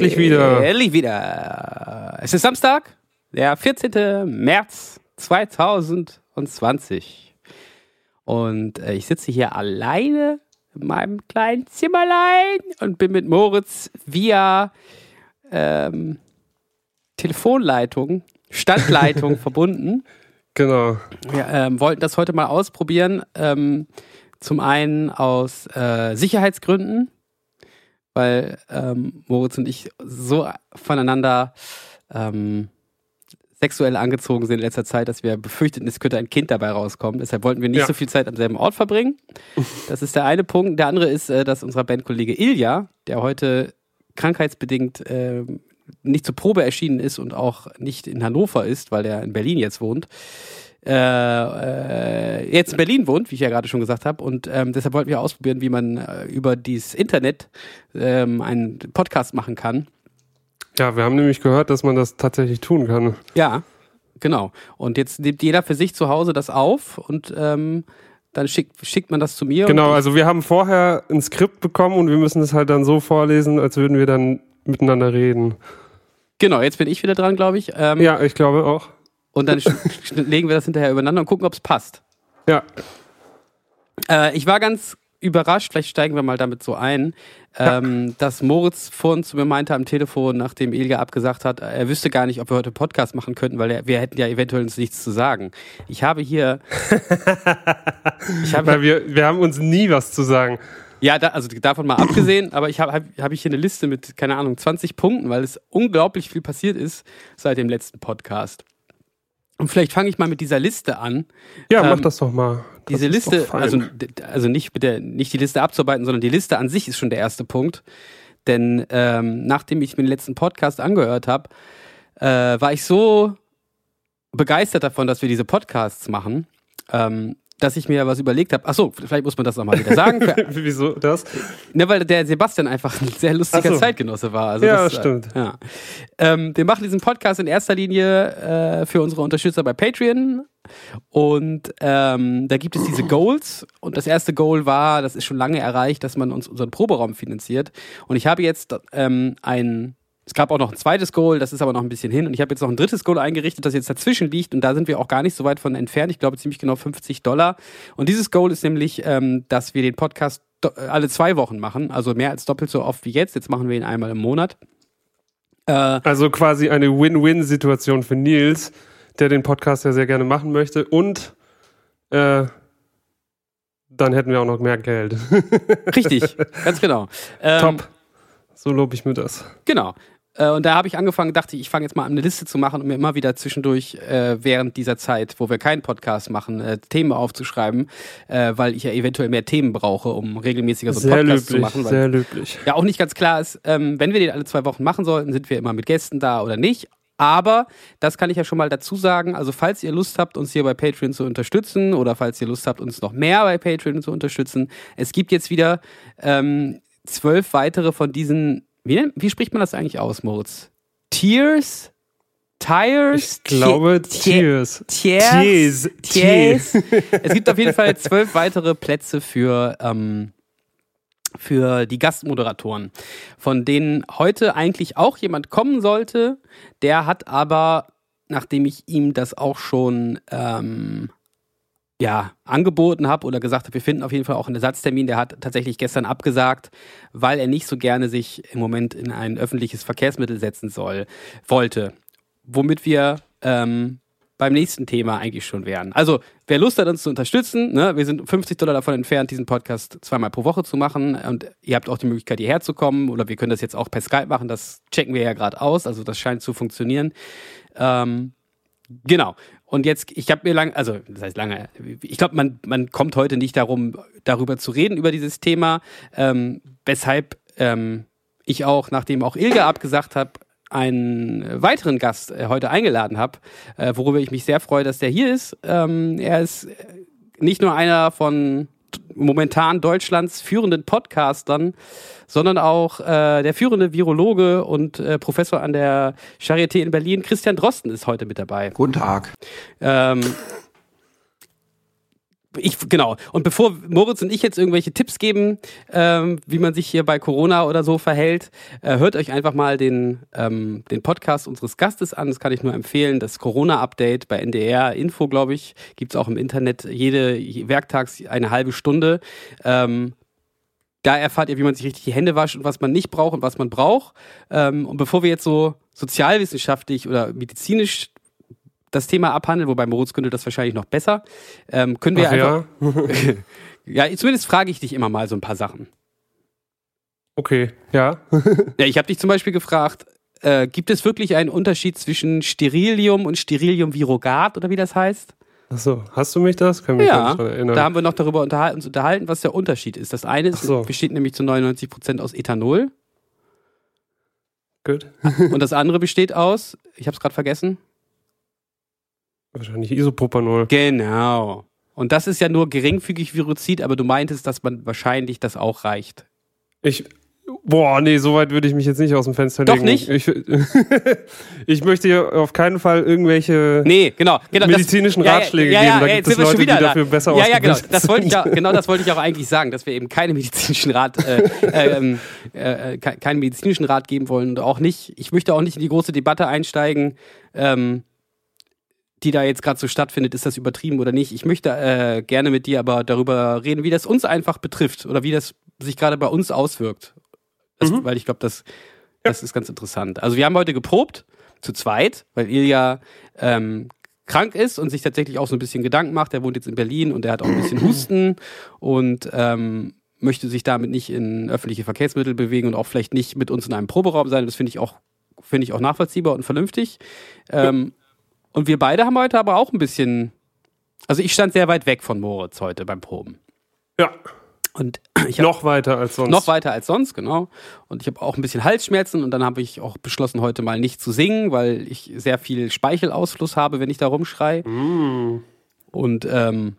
Endlich wieder. Endlich wieder. Es ist Samstag, der 14. März 2020. Und äh, ich sitze hier alleine in meinem kleinen Zimmerlein und bin mit Moritz via ähm, Telefonleitung, Standleitung verbunden. Genau. Wir ähm, wollten das heute mal ausprobieren. Ähm, zum einen aus äh, Sicherheitsgründen, weil ähm, Moritz und ich so voneinander ähm, sexuell angezogen sind in letzter Zeit, dass wir befürchteten, es könnte ein Kind dabei rauskommen. Deshalb wollten wir nicht Ja. so viel Zeit am selben Ort verbringen. Das ist der eine Punkt. Der andere ist, äh, dass unser Bandkollege Ilja, der heute krankheitsbedingt ähm, nicht zur Probe erschienen ist und auch nicht in Hannover ist, weil er in Berlin jetzt wohnt, äh, äh, jetzt in Berlin wohnt, wie ich ja gerade schon gesagt habe. Und ähm, deshalb wollten wir ausprobieren, wie man äh, über dieses Internet ähm, einen Podcast machen kann. Ja, wir haben nämlich gehört, dass man das tatsächlich tun kann. Ja, genau. Und jetzt nimmt jeder für sich zu Hause das auf und ähm, dann schickt, schickt man das zu mir. Genau, also wir haben vorher ein Skript bekommen und wir müssen es halt dann so vorlesen, als würden wir dann miteinander reden. genau, jetzt bin ich wieder dran, glaube ich. Ähm, Ja, ich glaube auch. Und dann legen wir das hinterher übereinander und gucken, ob es passt. Ja, Äh, ich war ganz überrascht, vielleicht steigen wir mal damit so ein, ähm, dass Moritz vorhin zu mir meinte am Telefon, nachdem Ilja abgesagt hat, er wüsste gar nicht, ob wir heute Podcast machen könnten, weil er, wir hätten ja eventuell uns nichts zu sagen. Ich habe hier, ich habe weil wir, wir haben uns nie was zu sagen. ja, da, also davon mal abgesehen, aber ich habe hab, hab ich hier eine Liste mit, keine Ahnung, 20 Punkten, weil es unglaublich viel passiert ist seit dem letzten Podcast. Und vielleicht fange ich mal mit dieser Liste an. Ja, mach Ähm, das doch mal. Das diese ist Liste, also, also nicht, mit der, nicht die Liste abzuarbeiten, sondern die Liste an sich ist schon der erste Punkt. Denn ähm, nachdem ich mir den letzten Podcast angehört habe, äh, war ich so begeistert davon, dass wir diese Podcasts machen, ähm, dass ich mir was überlegt habe. Achso, vielleicht muss man das nochmal wieder sagen. Wieso das? ne, weil der Sebastian einfach ein sehr lustiger Ach so. Zeitgenosse war. Also Ja, das, stimmt. Äh, ja. Ähm, wir machen diesen Podcast in erster Linie äh, für unsere Unterstützer bei Patreon. Und ähm, da gibt es diese Goals. Und das erste Goal war, das ist schon lange erreicht, dass man uns unseren Proberaum finanziert. Und ich habe jetzt ähm, ein, es gab auch noch ein zweites Goal, das ist aber noch ein bisschen hin. Und ich habe jetzt noch ein drittes Goal eingerichtet, das jetzt dazwischen liegt. Und da sind wir auch gar nicht so weit von entfernt. Ich glaube ziemlich genau 50 Dollar. Und dieses Goal ist nämlich, ähm, dass wir den Podcast äh, alle zwei Wochen machen. Also mehr als doppelt so oft wie jetzt. Jetzt machen wir ihn einmal im Monat. Äh, Also quasi eine Win-Win-Situation für Nils, der den Podcast ja sehr gerne machen möchte. Und äh, dann hätten wir auch noch mehr Geld. richtig, ganz genau. Ähm, Top. So lobe ich mir das. Genau. Äh, Und da habe ich angefangen, dachte ich, ich fange jetzt mal an, eine Liste zu machen und mir immer wieder zwischendurch äh, während dieser Zeit, wo wir keinen Podcast machen, äh, Themen aufzuschreiben, äh, weil ich ja eventuell mehr Themen brauche, um regelmäßiger so einen Sehr Podcast zu löblich, machen. Weil sehr löblich. ja auch nicht ganz klar ist, ähm, wenn wir den alle zwei Wochen machen sollten, sind wir immer mit Gästen da oder nicht. Aber das kann ich ja schon mal dazu sagen. Also falls ihr Lust habt, uns hier bei Patreon zu unterstützen oder falls ihr Lust habt, uns noch mehr bei Patreon zu unterstützen, es gibt jetzt wieder ähm, zwölf weitere von diesen, wie, wie spricht man das eigentlich aus, Moritz? Tiers? Tires? Ich glaube. Tiers? Tiers. Tiers. es gibt auf jeden Fall zwölf weitere Plätze für, ähm, für die Gastmoderatoren, von denen heute eigentlich auch jemand kommen sollte. Der hat aber, nachdem ich ihm das auch schon ähm, ja, angeboten habe oder gesagt habe, wir finden auf jeden Fall auch einen Ersatztermin, der hat tatsächlich gestern abgesagt, weil er nicht so gerne sich im Moment in ein öffentliches Verkehrsmittel setzen soll, wollte. Womit wir ähm, beim nächsten Thema eigentlich schon wären. Also, wer Lust hat, uns zu unterstützen, ne, wir sind 50 Dollar davon entfernt, diesen Podcast zweimal pro Woche zu machen. Und ihr habt auch die Möglichkeit, hierher zu kommen. Oder wir können das jetzt auch per Skype machen. Das checken wir ja gerade aus. Also, das scheint zu funktionieren. Ähm, genau. Und jetzt, ich habe mir lang, also das heißt lange, ich glaube, man, man kommt heute nicht darum, darüber zu reden, über dieses Thema, ähm, weshalb ähm, ich auch, nachdem auch Ilga abgesagt habe, einen weiteren Gast äh, heute eingeladen habe, äh, worüber ich mich sehr freue, dass der hier ist. Ähm, er ist nicht nur einer von momentan Deutschlands führenden Podcastern, sondern auch äh, der führende Virologe und äh, Professor an der Charité in Berlin, Christian Drosten, ist heute mit dabei. Guten Tag. Ähm, ich, genau. Und bevor Moritz und ich jetzt irgendwelche Tipps geben, ähm, wie man sich hier bei Corona oder so verhält, äh, hört euch einfach mal den, ähm, den Podcast unseres Gastes an. Das kann ich nur empfehlen. Das Corona-Update bei NDR Info, glaube ich, gibt's auch im Internet jede Werktags eine halbe Stunde. Ähm, da erfahrt ihr, wie man sich richtig die Hände wascht und was man nicht braucht und was man braucht. Ähm, und bevor wir jetzt so sozialwissenschaftlich oder medizinisch das Thema abhandeln, wobei Moritz könnte das wahrscheinlich noch besser. Ähm, können wir Ach einfach. ja. Ja, zumindest frage ich dich immer mal so ein paar Sachen. Okay, ja. Ja, ich habe dich zum Beispiel gefragt, äh, gibt es wirklich einen Unterschied zwischen Sterilium und Sterilium virogat oder wie das heißt? Achso, hast du mich das? Kann mich Ja, dran erinnern. Da haben wir noch darüber unterhalten, uns unterhalten, was der Unterschied ist. Das eine ist, Ach so. besteht nämlich zu 99 Prozent aus Ethanol Gut. und das andere besteht aus, ich habe es gerade vergessen. Wahrscheinlich Isopropanol. Genau. Und das ist ja nur geringfügig Virozid, aber du meintest, dass man wahrscheinlich das auch reicht. Ich. Boah, nee, so weit würde ich mich jetzt nicht aus dem Fenster Doch legen. nicht? Ich, ich möchte hier auf keinen Fall irgendwelche Nee, genau. genau das- medizinischen ja, ja, Ratschläge ja, ja, geben. Da ja, gibt es Leute, die da. dafür besser Ja, ja, genau. Das wollte ich ja, genau das wollte ich auch eigentlich sagen, dass wir eben keine medizinischen Rat, äh, ähm, äh, ke- keinen medizinischen Rat geben wollen und auch nicht, ich möchte auch nicht in die große Debatte einsteigen, ähm, die da jetzt gerade so stattfindet, ist das übertrieben oder nicht. Ich möchte äh, gerne mit dir aber darüber reden, wie das uns einfach betrifft oder wie das sich gerade bei uns auswirkt. Das, Mhm. Weil ich glaube, das, das ist ganz interessant. Also wir haben heute geprobt, zu zweit, weil Ilja ähm, krank ist und sich tatsächlich auch so ein bisschen Gedanken macht. Er wohnt jetzt in Berlin und er hat auch ein bisschen Husten und ähm, möchte sich damit nicht in öffentliche Verkehrsmittel bewegen und auch vielleicht nicht mit uns in einem Proberaum sein. Das finde ich auch finde ich auch nachvollziehbar und vernünftig. Ähm, und wir beide haben heute aber auch ein bisschen, also ich stand sehr weit weg von Moritz heute beim Proben. Ja, Und ich hab noch weiter als sonst. noch weiter als sonst, genau. Und ich habe auch ein bisschen Halsschmerzen und dann habe ich auch beschlossen, heute mal nicht zu singen, weil ich sehr viel Speichelausfluss habe, wenn ich da rumschrei. Mm. Und ähm,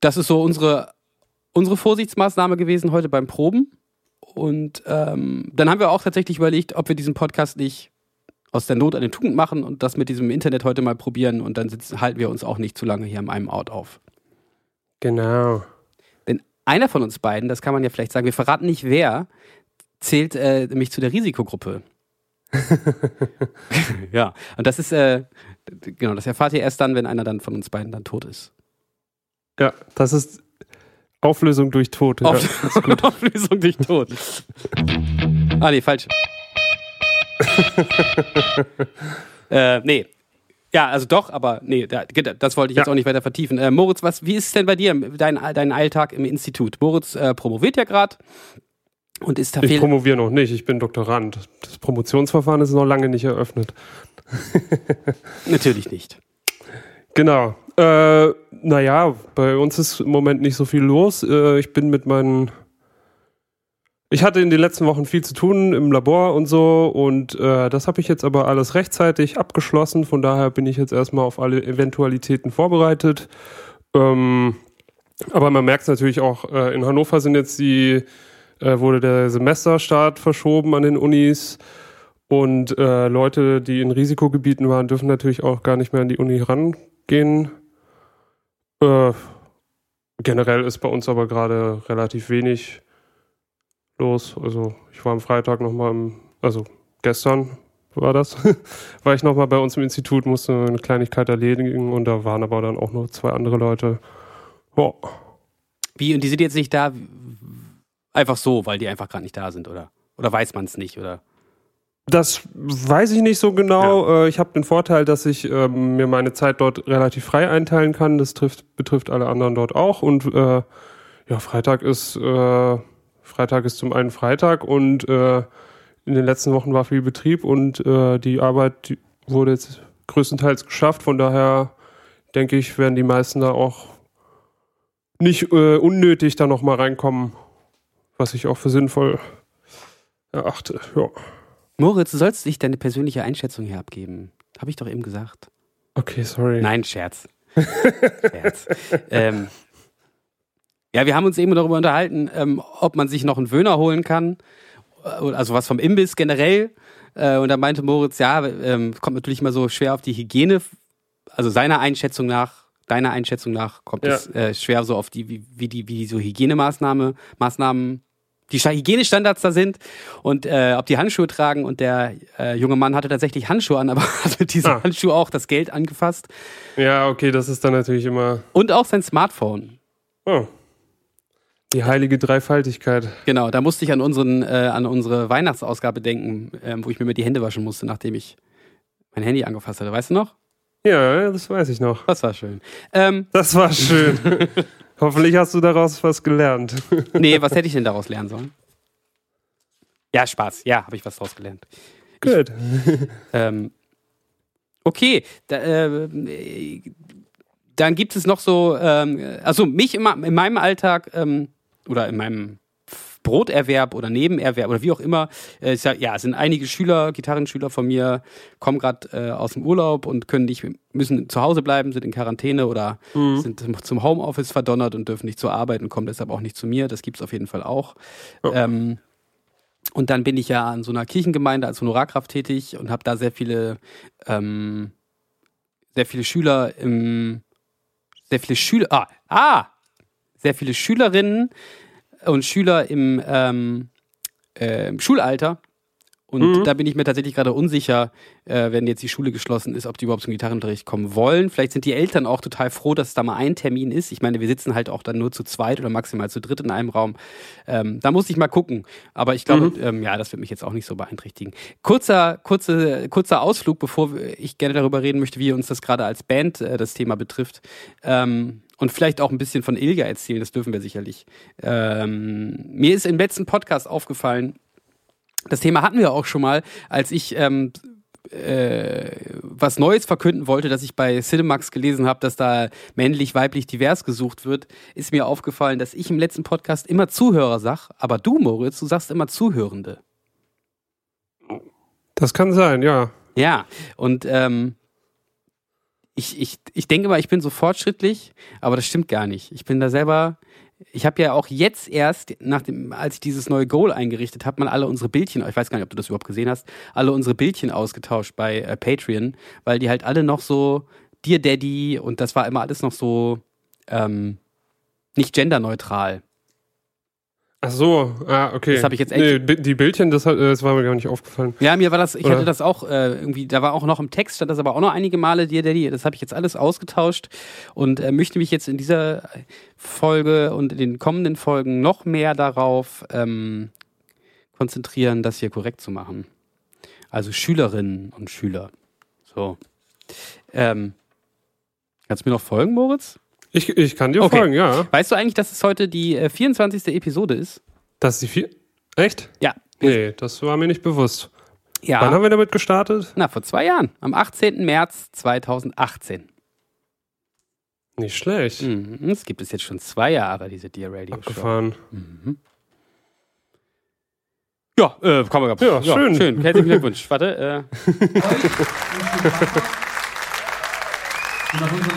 das ist so unsere, unsere Vorsichtsmaßnahme gewesen heute beim Proben. Und ähm, dann haben wir auch tatsächlich überlegt, ob wir diesen Podcast nicht aus der Not eine Tugend machen und das mit diesem Internet heute mal probieren und dann sitzen, halten wir uns auch nicht zu lange hier am einem Out auf. Genau. Denn einer von uns beiden, das kann man ja vielleicht sagen, wir verraten nicht wer, zählt äh, nämlich zu der Risikogruppe. ja, und das ist, äh, genau, das erfahrt ihr erst dann, wenn einer dann von uns beiden dann tot ist. Ja, das ist Auflösung durch Tod. Ja, Auf gut. Auflösung durch Tod. ah, nee, falsch. äh, nee. Ja, also doch, aber nee, da, das wollte ich jetzt Ja. auch nicht weiter vertiefen. Äh, Moritz, was, wie ist es denn bei dir, dein, dein Alltag im Institut? Moritz äh, promoviert ja gerade und ist da Ich promoviere noch nicht, ich bin Doktorand. Das Promotionsverfahren ist noch lange nicht eröffnet. Natürlich nicht. Genau. Äh, naja, bei uns ist im Moment nicht so viel los. Äh, ich bin mit meinen. Ich hatte in den letzten Wochen viel zu tun im Labor und so und äh, das habe ich jetzt aber alles rechtzeitig abgeschlossen. Von daher bin ich jetzt erstmal auf alle Eventualitäten vorbereitet. Ähm, aber man merkt es natürlich auch, äh, in Hannover sind jetzt die, äh, wurde der Semesterstart verschoben an den Unis. Und äh, Leute, die in Risikogebieten waren, dürfen natürlich auch gar nicht mehr an die Uni rangehen. Äh, generell ist bei uns aber gerade relativ wenig los. Also ich war am Freitag nochmal im, also gestern war das, war ich nochmal bei uns im Institut, musste eine Kleinigkeit erledigen und da waren aber dann auch noch zwei andere Leute. Ja, Wie, und die sind jetzt nicht da, einfach so, weil die einfach gerade nicht da sind, oder? Oder weiß man es nicht, oder? Das weiß ich nicht so genau. Äh, Ich habe den Vorteil, dass ich ähm, mir meine Zeit dort relativ frei einteilen kann. Das trifft, betrifft alle anderen dort auch. Und äh, ja, Freitag ist äh, Freitag ist zum einen Freitag und äh, in den letzten Wochen war viel Betrieb und äh, die Arbeit die wurde jetzt größtenteils geschafft. Von daher denke ich, werden die meisten da auch nicht äh, unnötig da noch mal reinkommen, was ich auch für sinnvoll erachte. Ja. Moritz, du sollst dich deine persönliche Einschätzung hier abgeben. Habe ich doch eben gesagt. Okay, sorry. Nein, Scherz. Scherz. ähm, ja, wir haben uns eben darüber unterhalten, ähm, ob man sich noch einen Wöhner holen kann. Äh, Also was vom Imbiss generell. Äh, und da meinte Moritz, ja, ähm, kommt natürlich immer so schwer auf die Hygiene, also seiner Einschätzung nach, deiner Einschätzung nach, kommt Ja. es äh, schwer so auf die, wie, wie die, wie die so Hygienemaßnahme, Maßnahmen, die Sta- Hygienestandards da sind und äh, ob die Handschuhe tragen. Und der äh, junge Mann hatte tatsächlich Handschuhe an, aber hat mit diesen Ah. Handschuhen auch das Geld angefasst. Ja, okay, das ist dann natürlich immer Und auch sein Smartphone. oh, die heilige Dreifaltigkeit. Genau, da musste ich an, unseren, äh, an unsere Weihnachtsausgabe denken, ähm, wo ich mir mal die Hände waschen musste, nachdem ich mein Handy angefasst hatte. Weißt du noch? Ja, das weiß ich noch. Das war schön. Ähm, Das war schön. Hoffentlich hast du daraus was gelernt. nee, was hätte ich denn daraus lernen sollen? Ja, Spaß. Ja, habe ich was daraus gelernt. Gut. Ähm, okay, da, äh, dann gibt es noch so, ähm, also mich immer in meinem Alltag ähm, oder in meinem Broterwerb oder Nebenerwerb oder wie auch immer, äh, ist ja, es sind einige Schüler, Gitarrenschüler von mir, kommen gerade äh, aus dem Urlaub und können nicht, müssen zu Hause bleiben, sind in Quarantäne oder sind zum- Homeoffice verdonnert und dürfen nicht zur Arbeit und kommen deshalb auch nicht zu mir. Das gibt es auf jeden Fall auch. Ähm, und dann bin ich ja an so einer Kirchengemeinde als Honorarkraft tätig und habe da sehr viele, ähm, sehr viele Schüler im, sehr viele Schüler, ah, ah, sehr viele Schülerinnen und Schüler im, ähm, äh, im Schulalter. Und da bin ich mir tatsächlich gerade unsicher, äh, wenn jetzt die Schule geschlossen ist, ob die überhaupt zum Gitarrenunterricht kommen wollen. Vielleicht sind die Eltern auch total froh, dass da mal ein Termin ist. Ich meine, wir sitzen halt auch dann nur zu zweit oder maximal zu dritt in einem Raum. Ähm, da muss ich mal gucken. Aber ich glaube, ähm, ja, das wird mich jetzt auch nicht so beeinträchtigen. Kurzer, kurze, kurzer Ausflug, bevor ich gerne darüber reden möchte, wie uns das gerade als Band äh, das Thema betrifft. Ähm, und vielleicht auch ein bisschen von Ilja erzählen, das dürfen wir sicherlich. Ähm, mir ist im letzten Podcast aufgefallen, das Thema hatten wir auch schon mal, als ich ähm, äh, was Neues verkünden wollte, dass ich bei Cinemax gelesen habe, dass da männlich, weiblich, divers gesucht wird, ist mir aufgefallen, dass ich im letzten Podcast immer Zuhörer sag, aber du, Moritz, du sagst immer Zuhörende. Das kann sein, ja. Ja, und ähm, ich, ich, ich denke mal, ich bin so fortschrittlich, aber das stimmt gar nicht. Ich bin da selber, ich habe ja auch jetzt erst, nach dem, als ich dieses neue Goal eingerichtet habe, mal alle unsere Bildchen, ich weiß gar nicht, ob du das überhaupt gesehen hast, alle unsere Bildchen ausgetauscht bei äh, Patreon, weil die halt alle noch so, Dear Daddy und das war immer alles noch so ähm, nicht genderneutral. Ach so, ah, okay. Das hab ich jetzt echt- Nee, die Bildchen, das, das war mir gar nicht aufgefallen. Ja, mir war das, ich Oder? hatte das auch äh, irgendwie, da war auch noch im Text, stand das aber auch noch einige Male, Dear Daddy, das habe ich jetzt alles ausgetauscht und äh, möchte mich jetzt in dieser Folge und in den kommenden Folgen noch mehr darauf ähm, konzentrieren, das hier korrekt zu machen. Also Schülerinnen und Schüler. So. Ähm, kannst du mir noch folgen, Moritz? Ich, ich kann dir Okay. folgen, ja. Weißt du eigentlich, dass es heute die äh, 24. Episode ist? Das ist die vier. Echt? Ja. Nee, das war mir nicht bewusst. Ja. Wann haben wir damit gestartet? Na, vor zwei Jahren. Am 18. März 2018. Nicht schlecht. Mhm. Es gibt es jetzt schon zwei Jahre, diese Dear Radio Show. Abgefahren. Ja, äh, kann man Ja, schön. schön. Herzlichen Glückwunsch. Warte, äh, Und auf unsere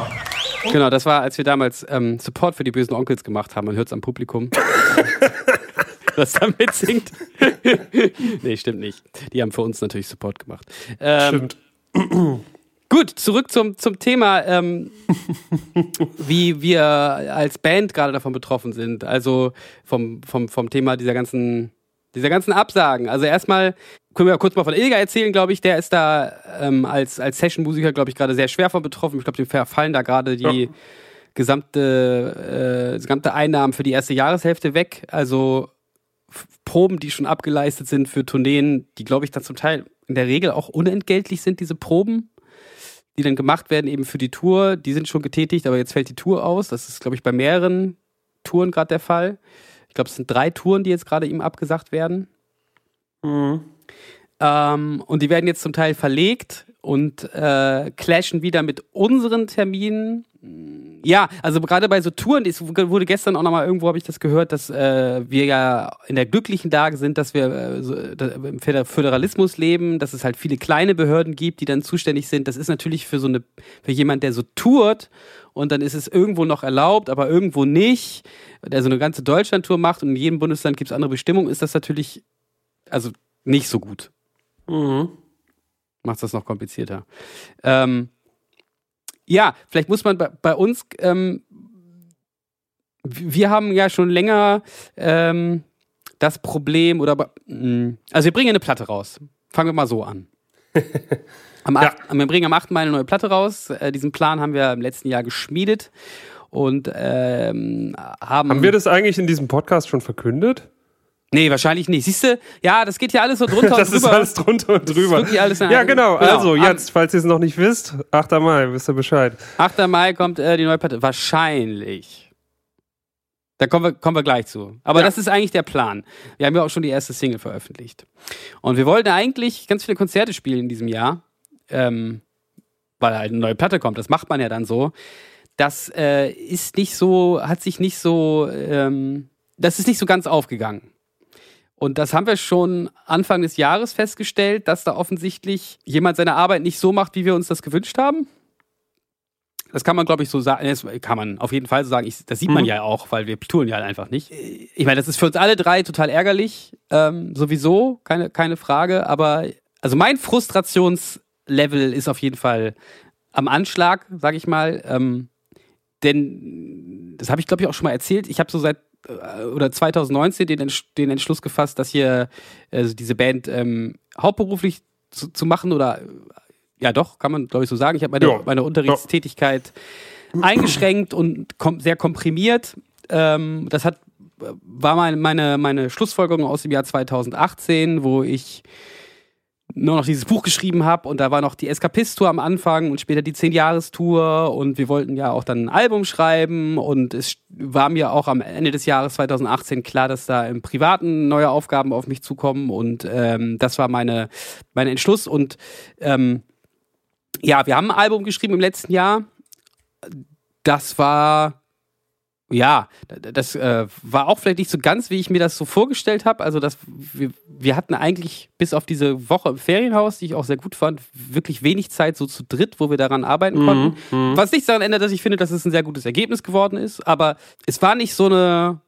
Genau, das war, als wir damals ähm, Support für die bösen Onkels gemacht haben. Man hört es am Publikum. Was da mitsingt. nee, stimmt nicht. Die haben für uns natürlich Support gemacht. Ähm, Stimmt. Gut, zurück zum, zum Thema, ähm, wie wir als Band gerade davon betroffen sind. Also vom, vom, vom Thema dieser ganzen, dieser ganzen Absagen. Also erstmal können wir kurz mal von Ilga erzählen, glaube ich. Der ist da ähm, als, als Session-Musiker, glaube ich, gerade sehr schwer von betroffen. Ich glaube, dem verfallen da gerade die Ja. gesamte, äh, gesamte Einnahmen für die erste Jahreshälfte weg. Also Proben, die schon abgeleistet sind für Tourneen, die, glaube ich, dann zum Teil in der Regel auch unentgeltlich sind, diese Proben, die dann gemacht werden eben für die Tour. Die sind schon getätigt, aber jetzt fällt die Tour aus. Das ist, glaube ich, bei mehreren Touren gerade der Fall. Ich glaube, es sind drei Touren, die jetzt gerade ihm abgesagt werden. Ähm, und die werden jetzt zum Teil verlegt und äh, clashen wieder mit unseren Terminen. Ja, also gerade bei so Touren, es wurde gestern auch nochmal irgendwo, habe ich das gehört, dass äh, wir ja in der glücklichen Lage sind, dass wir äh, so, im Föder- Föderalismus leben, dass es halt viele kleine Behörden gibt, die dann zuständig sind. Das ist natürlich für so eine, für jemand, der so tourt und dann ist es irgendwo noch erlaubt, aber irgendwo nicht, der so eine ganze Deutschlandtour macht und in jedem Bundesland gibt es andere Bestimmungen, ist das natürlich also nicht so gut Mhm. Macht das noch komplizierter. Ähm, ja, vielleicht muss man bei, bei uns, ähm, wir haben ja schon länger ähm, das Problem oder mh, also wir bringen eine Platte raus. Fangen wir mal so an. Am Ja. 8, Wir bringen am 8. Mai eine neue Platte raus. Äh, diesen Plan haben wir im letzten Jahr geschmiedet und ähm, haben. Haben wir das eigentlich in diesem Podcast schon verkündet? Nee, wahrscheinlich nicht. Siehst du, ja, das geht ja alles so drunter Das und ist drüber. alles drunter und ist drüber. ja, genau. genau. Also jetzt, falls ihr es noch nicht wisst, 8. Mai, wisst ihr Bescheid. 8. Mai kommt äh, die neue Platte. Wahrscheinlich. Da kommen wir, kommen wir gleich zu. Aber Ja. das ist eigentlich der Plan. Wir haben ja auch schon die erste Single veröffentlicht. Und wir wollten eigentlich ganz viele Konzerte spielen in diesem Jahr, ähm, weil halt eine neue Platte kommt. Das macht man ja dann so. Das äh, ist nicht so, hat sich nicht so, ähm, das ist nicht so ganz aufgegangen. Und das haben wir schon Anfang des Jahres festgestellt, dass da offensichtlich jemand seine Arbeit nicht so macht, wie wir uns das gewünscht haben. Das kann man, glaube ich, so sagen. Das kann man auf jeden Fall so sagen. Ich, das sieht man Mhm. ja auch, weil wir touren ja halt einfach nicht. Ich meine, das ist für uns alle drei total ärgerlich. Ähm, sowieso, keine, keine Frage. Aber also mein Frustrationslevel ist auf jeden Fall am Anschlag, sage ich mal. Ähm, denn das habe ich, glaube ich, auch schon mal erzählt. Ich habe so seit oder 2019 den, Entsch- den Entschluss gefasst, dass hier also diese Band ähm, hauptberuflich zu, zu machen oder äh, ja doch, kann man glaube ich so sagen. Ich habe meine, Ja. meine Unterrichtstätigkeit eingeschränkt und kom sehr komprimiert. Ähm, das hat war meine, meine, meine Schlussfolgerung aus dem Jahr 2018, wo ich nur noch dieses Buch geschrieben habe und da war noch die Eskapist-Tour am Anfang und später die 10-Jahres-Tour und wir wollten ja auch dann ein Album schreiben und es war mir auch am Ende des Jahres 2018 klar, dass da im Privaten neue Aufgaben auf mich zukommen und ähm, das war meine, mein Entschluss und ähm, ja, wir haben ein Album geschrieben im letzten Jahr. Das war ja, das äh, war auch vielleicht nicht so ganz, wie ich mir das so vorgestellt habe. Also, dass wir, wir hatten eigentlich bis auf diese Woche im Ferienhaus, die ich auch sehr gut fand, wirklich wenig Zeit so zu dritt, wo wir daran arbeiten konnten. Was nichts daran ändert, dass ich finde, dass es ein sehr gutes Ergebnis geworden ist. Aber es war nicht so eine.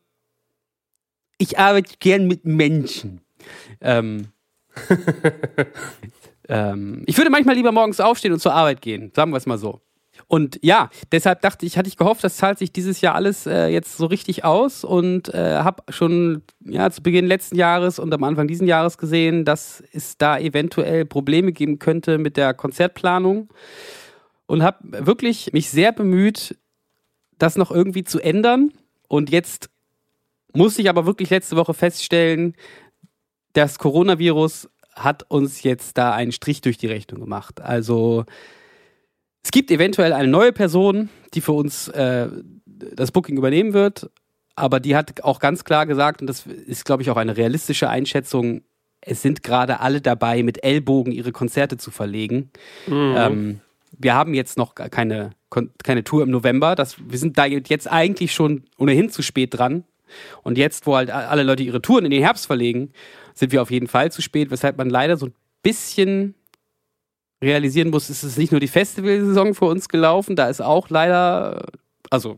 Ich arbeite gern mit Menschen. Ähm, ähm, ich würde manchmal lieber morgens aufstehen und zur Arbeit gehen, sagen wir es mal so. Und ja, deshalb dachte ich, hatte ich gehofft, das zahlt sich dieses Jahr alles äh, jetzt so richtig aus und äh, habe schon ja, zu Beginn letzten Jahres und am Anfang diesen Jahres gesehen, dass es da eventuell Probleme geben könnte mit der Konzertplanung und habe wirklich mich sehr bemüht, das noch irgendwie zu ändern. Und jetzt musste ich aber wirklich letzte Woche feststellen, das Coronavirus hat uns jetzt da einen Strich durch die Rechnung gemacht. Also es gibt eventuell eine neue Person, die für uns äh, das Booking übernehmen wird, aber die hat auch ganz klar gesagt, und das ist, glaube ich, auch eine realistische Einschätzung, es sind gerade alle dabei, mit Ellbogen ihre Konzerte zu verlegen. Ähm, wir haben jetzt noch keine, keine Tour im November. Das, wir sind da jetzt eigentlich schon ohnehin zu spät dran. Und jetzt, wo halt alle Leute ihre Touren in den Herbst verlegen, sind wir auf jeden Fall zu spät, weshalb man leider so ein bisschen realisieren muss, es ist nicht nur die Festivalsaison für uns gelaufen, da ist auch leider, also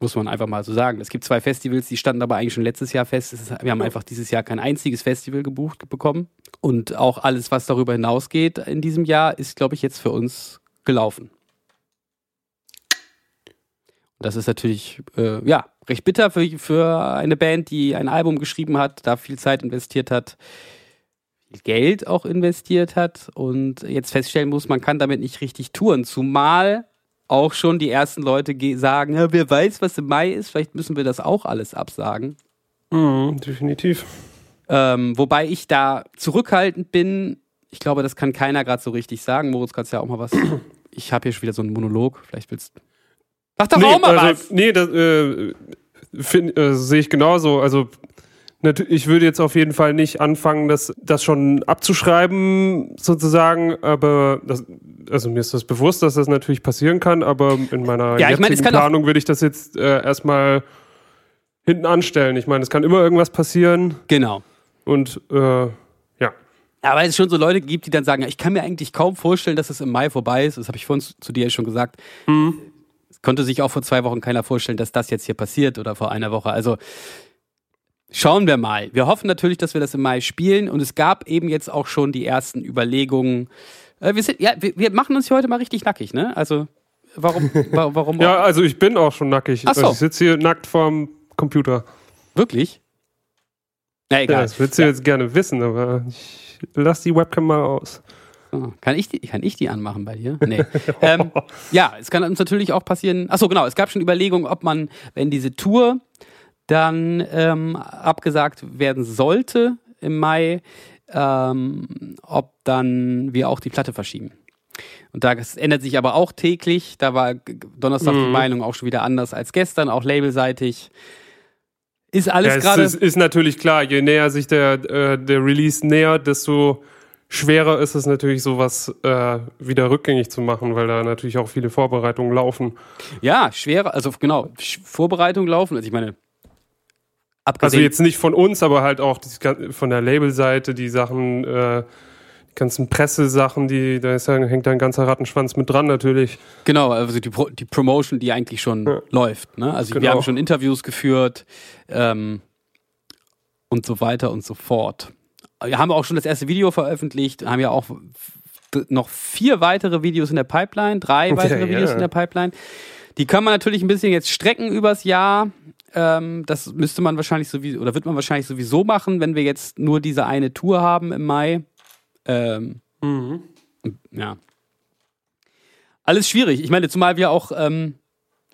Muss man einfach mal so sagen. Es gibt zwei Festivals, die standen aber eigentlich schon letztes Jahr fest. Es ist, wir haben einfach dieses Jahr kein einziges Festival gebucht bekommen. Und auch alles, was darüber hinausgeht in diesem Jahr, ist, glaube ich, jetzt für uns gelaufen. Das ist natürlich, äh, ja, recht bitter für, für eine Band, die ein Album geschrieben hat, da viel Zeit investiert hat, viel Geld auch investiert hat und jetzt feststellen muss, man kann damit nicht richtig touren. Zumal auch schon die ersten Leute ge- sagen, ja, wer weiß, was im Mai ist, vielleicht müssen wir das auch alles absagen. Mhm, definitiv. Ähm, wobei ich da zurückhaltend bin. Ich glaube, das kann keiner gerade so richtig sagen. Moritz, kannst ja auch mal was. Ich habe hier schon wieder so einen Monolog. Vielleicht willst Mach doch auch mal also, was! Nee, das äh, äh, sehe ich genauso. Also ich würde jetzt auf jeden Fall nicht anfangen, das, das schon abzuschreiben, sozusagen, aber das, also mir ist das bewusst, dass das natürlich passieren kann, aber in meiner Ja, ich jetzigen auch- Planung würde ich das jetzt äh, erstmal hinten anstellen. Ich meine, es kann immer irgendwas passieren Genau. und äh, weil es schon so Leute gibt, die dann sagen, ich kann mir eigentlich kaum vorstellen, dass es im Mai vorbei ist. Das habe ich vorhin zu dir schon gesagt. Es konnte sich auch vor zwei Wochen keiner vorstellen, dass das jetzt hier passiert oder vor einer Woche. Also schauen wir mal. Wir hoffen natürlich, dass wir das im Mai spielen und es gab eben jetzt auch schon die ersten Überlegungen. Äh, wir, sind, ja, wir, wir machen uns hier heute mal richtig nackig, ne? Also warum, wa- warum Ja, also ich bin auch schon nackig. Ach so. Also ich sitze hier nackt vorm Computer. wirklich? Na Ja, egal. das willst du jetzt gerne wissen, aber ich lass die Webcam mal aus. Oh, Kann ich, die, kann ich die anmachen bei dir? Nee. ähm, ja, es kann uns natürlich auch passieren. Achso, genau. Es gab schon Überlegungen, ob man, wenn diese Tour dann ähm, abgesagt werden sollte im Mai, ähm, ob dann wir auch die Platte verschieben. Und da das ändert sich aber auch täglich. Da war Donnerstag die Mhm. Meinung auch schon wieder anders als gestern, auch labelseitig. Ist alles Ja, es gerade. ist, ist natürlich klar, je näher sich der, äh, der Release nähert, desto schwerer ist es natürlich, sowas äh, wieder rückgängig zu machen, weil da natürlich auch viele Vorbereitungen laufen. Ja, schwerer, also genau, Sch- Vorbereitung laufen. Also ich meine, Also abgesehen jetzt nicht von uns, aber halt auch von der Labelseite, die Sachen, äh, die ganzen Pressesachen, die, da ist ja, hängt da ein ganzer Rattenschwanz mit dran natürlich. Genau, also die, Pro die Promotion, die eigentlich schon Ja. läuft. Ne? Also wir Genau. haben schon Interviews geführt ähm, und so weiter und so fort. Wir haben auch schon das erste Video veröffentlicht, haben ja auch noch vier weitere Videos in der Pipeline, drei weitere ja. Videos in der Pipeline. Die kann man natürlich ein bisschen jetzt strecken übers Jahr. Ähm, das müsste man wahrscheinlich sowieso, oder wird man wahrscheinlich sowieso machen, wenn wir jetzt nur diese eine Tour haben im Mai. Ähm, ja. Alles schwierig. Ich meine, zumal wir auch, ähm,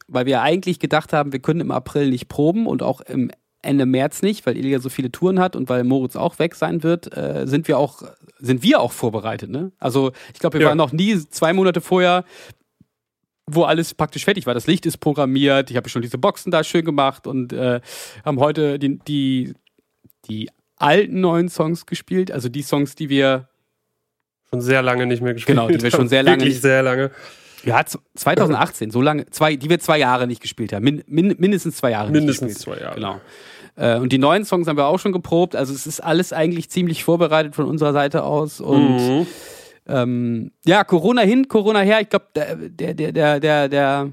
weil wir eigentlich gedacht haben, wir können im April nicht proben und auch im Ende März nicht, weil Ilja so viele Touren hat und weil Moritz auch weg sein wird, äh, sind wir auch, sind wir auch vorbereitet, ne? Also ich glaube, wir Ja. waren noch nie zwei Monate vorher, wo alles praktisch fertig war. Das Licht ist programmiert, ich habe schon diese Boxen da schön gemacht und äh, haben heute die, die, die alten neuen Songs gespielt, also die Songs, die wir Schon sehr lange nicht mehr gespielt. Genau, die wir schon haben. sehr lange Wirklich nicht- sehr lange. Ja, z- 2018, so lange, zwei, die wir zwei Jahre nicht gespielt haben. Min, min, mindestens zwei Jahre Mindestens zwei Jahre. Genau. Äh, und die neuen Songs haben wir auch schon geprobt. Also es ist alles eigentlich ziemlich vorbereitet von unserer Seite aus. Und Mhm. Ähm, ja, Corona hin, Corona her. Ich glaube, der, der, der, der, der,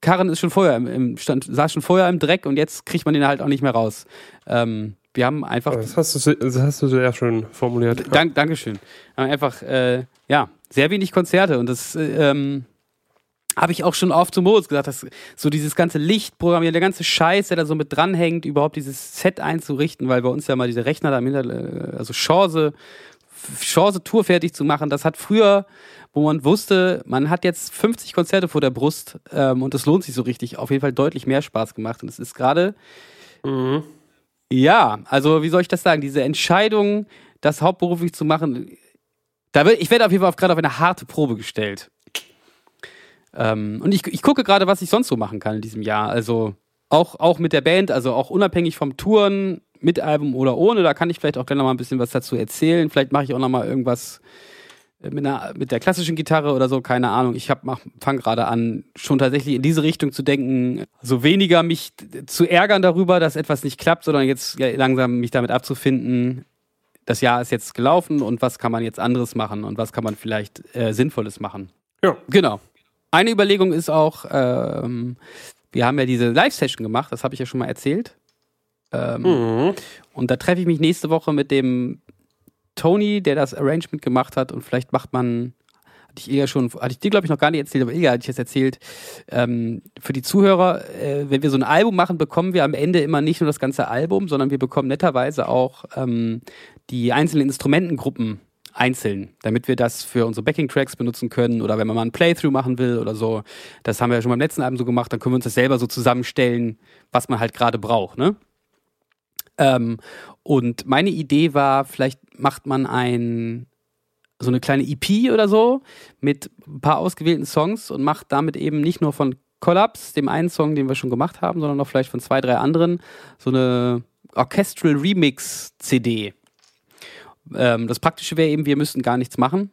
Karren ist schon vorher im, im stand, saß schon vorher im Dreck und jetzt kriegt man den halt auch nicht mehr raus. Ähm, wir haben einfach Das hast, du, das hast du sehr schön formuliert. Dank, Dankeschön. Wir haben einfach, äh, ja, sehr wenig Konzerte und das äh, ähm, habe ich auch schon oft zu Moritz gesagt, dass so dieses ganze Lichtprogramm, der ganze Scheiß, der da so mit dranhängt, überhaupt dieses Set einzurichten, weil bei uns ja mal diese Rechner da im Hintergrund, also Chance, Chance Tour fertig zu machen, das hat früher, wo man wusste, man hat jetzt 50 Konzerte vor der Brust ähm, und das lohnt sich so richtig, auf jeden Fall deutlich mehr Spaß gemacht und es ist gerade Mhm. ja, also wie soll ich das sagen? Diese Entscheidung, das hauptberuflich zu machen, da wird, ich werde auf jeden Fall gerade auf eine harte Probe gestellt. Ähm, und ich, ich gucke gerade, was ich sonst so machen kann in diesem Jahr. Also auch, auch mit der Band, also auch unabhängig vom Touren, mit Album oder ohne, da kann ich vielleicht auch noch mal ein bisschen was dazu erzählen. Vielleicht mache ich auch noch mal irgendwas äh, mit, einer, mit der klassischen Gitarre oder so, keine Ahnung. Ich fange gerade an, schon tatsächlich in diese Richtung zu denken, so weniger mich zu ärgern darüber, dass etwas nicht klappt, sondern jetzt langsam mich damit abzufinden, das Jahr ist jetzt gelaufen und was kann man jetzt anderes machen und was kann man vielleicht äh, Sinnvolles machen. Ja. Genau. Eine Überlegung ist auch, ähm, wir haben ja diese Live-Session gemacht, das habe ich ja schon mal erzählt. Ähm, Mhm. Und da treffe ich mich nächste Woche mit dem Tony, der das Arrangement gemacht hat. Und vielleicht macht man, hatte ich eher schon, hatte ich dir, glaube ich, noch gar nicht erzählt, aber Ilja hatte ich das erzählt. Ähm, für die Zuhörer, äh, wenn wir so ein Album machen, bekommen wir am Ende immer nicht nur das ganze Album, sondern wir bekommen netterweise auch ähm, die einzelnen Instrumentengruppen einzeln, damit wir das für unsere Backing-Tracks benutzen können oder wenn man mal ein Playthrough machen will oder so. Das haben wir ja schon beim letzten Album so gemacht, dann können wir uns das selber so zusammenstellen, was man halt gerade braucht, ne? Ähm, und meine Idee war, vielleicht macht man ein so eine kleine EP oder so mit ein paar ausgewählten Songs und macht damit eben nicht nur von Collapse, dem einen Song, den wir schon gemacht haben, sondern auch vielleicht von zwei, drei anderen, so eine Orchestral Remix CD. Ähm, das Praktische wäre eben, wir müssten gar nichts machen.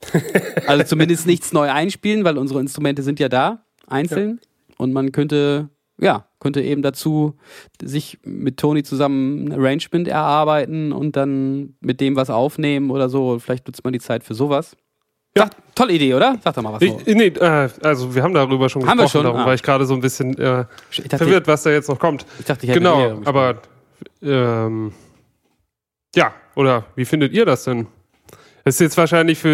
Also zumindest nichts neu einspielen, weil unsere Instrumente sind ja da, einzeln. Und man könnte, ja, könnte eben dazu sich mit Toni zusammen ein Arrangement erarbeiten und dann mit dem was aufnehmen oder so. Vielleicht nutzt man die Zeit für sowas. Ja. Sag, tolle Idee, oder? Sag doch mal was. Ich, so. nee, äh, also wir haben darüber schon Haben wir gesprochen, schon? darum Ah. war ich gerade so ein bisschen äh, dachte, verwirrt, was da jetzt noch kommt. ich, dachte, ich hätte Genau, aber ähm, ja, oder wie findet ihr das denn? Es ist jetzt wahrscheinlich für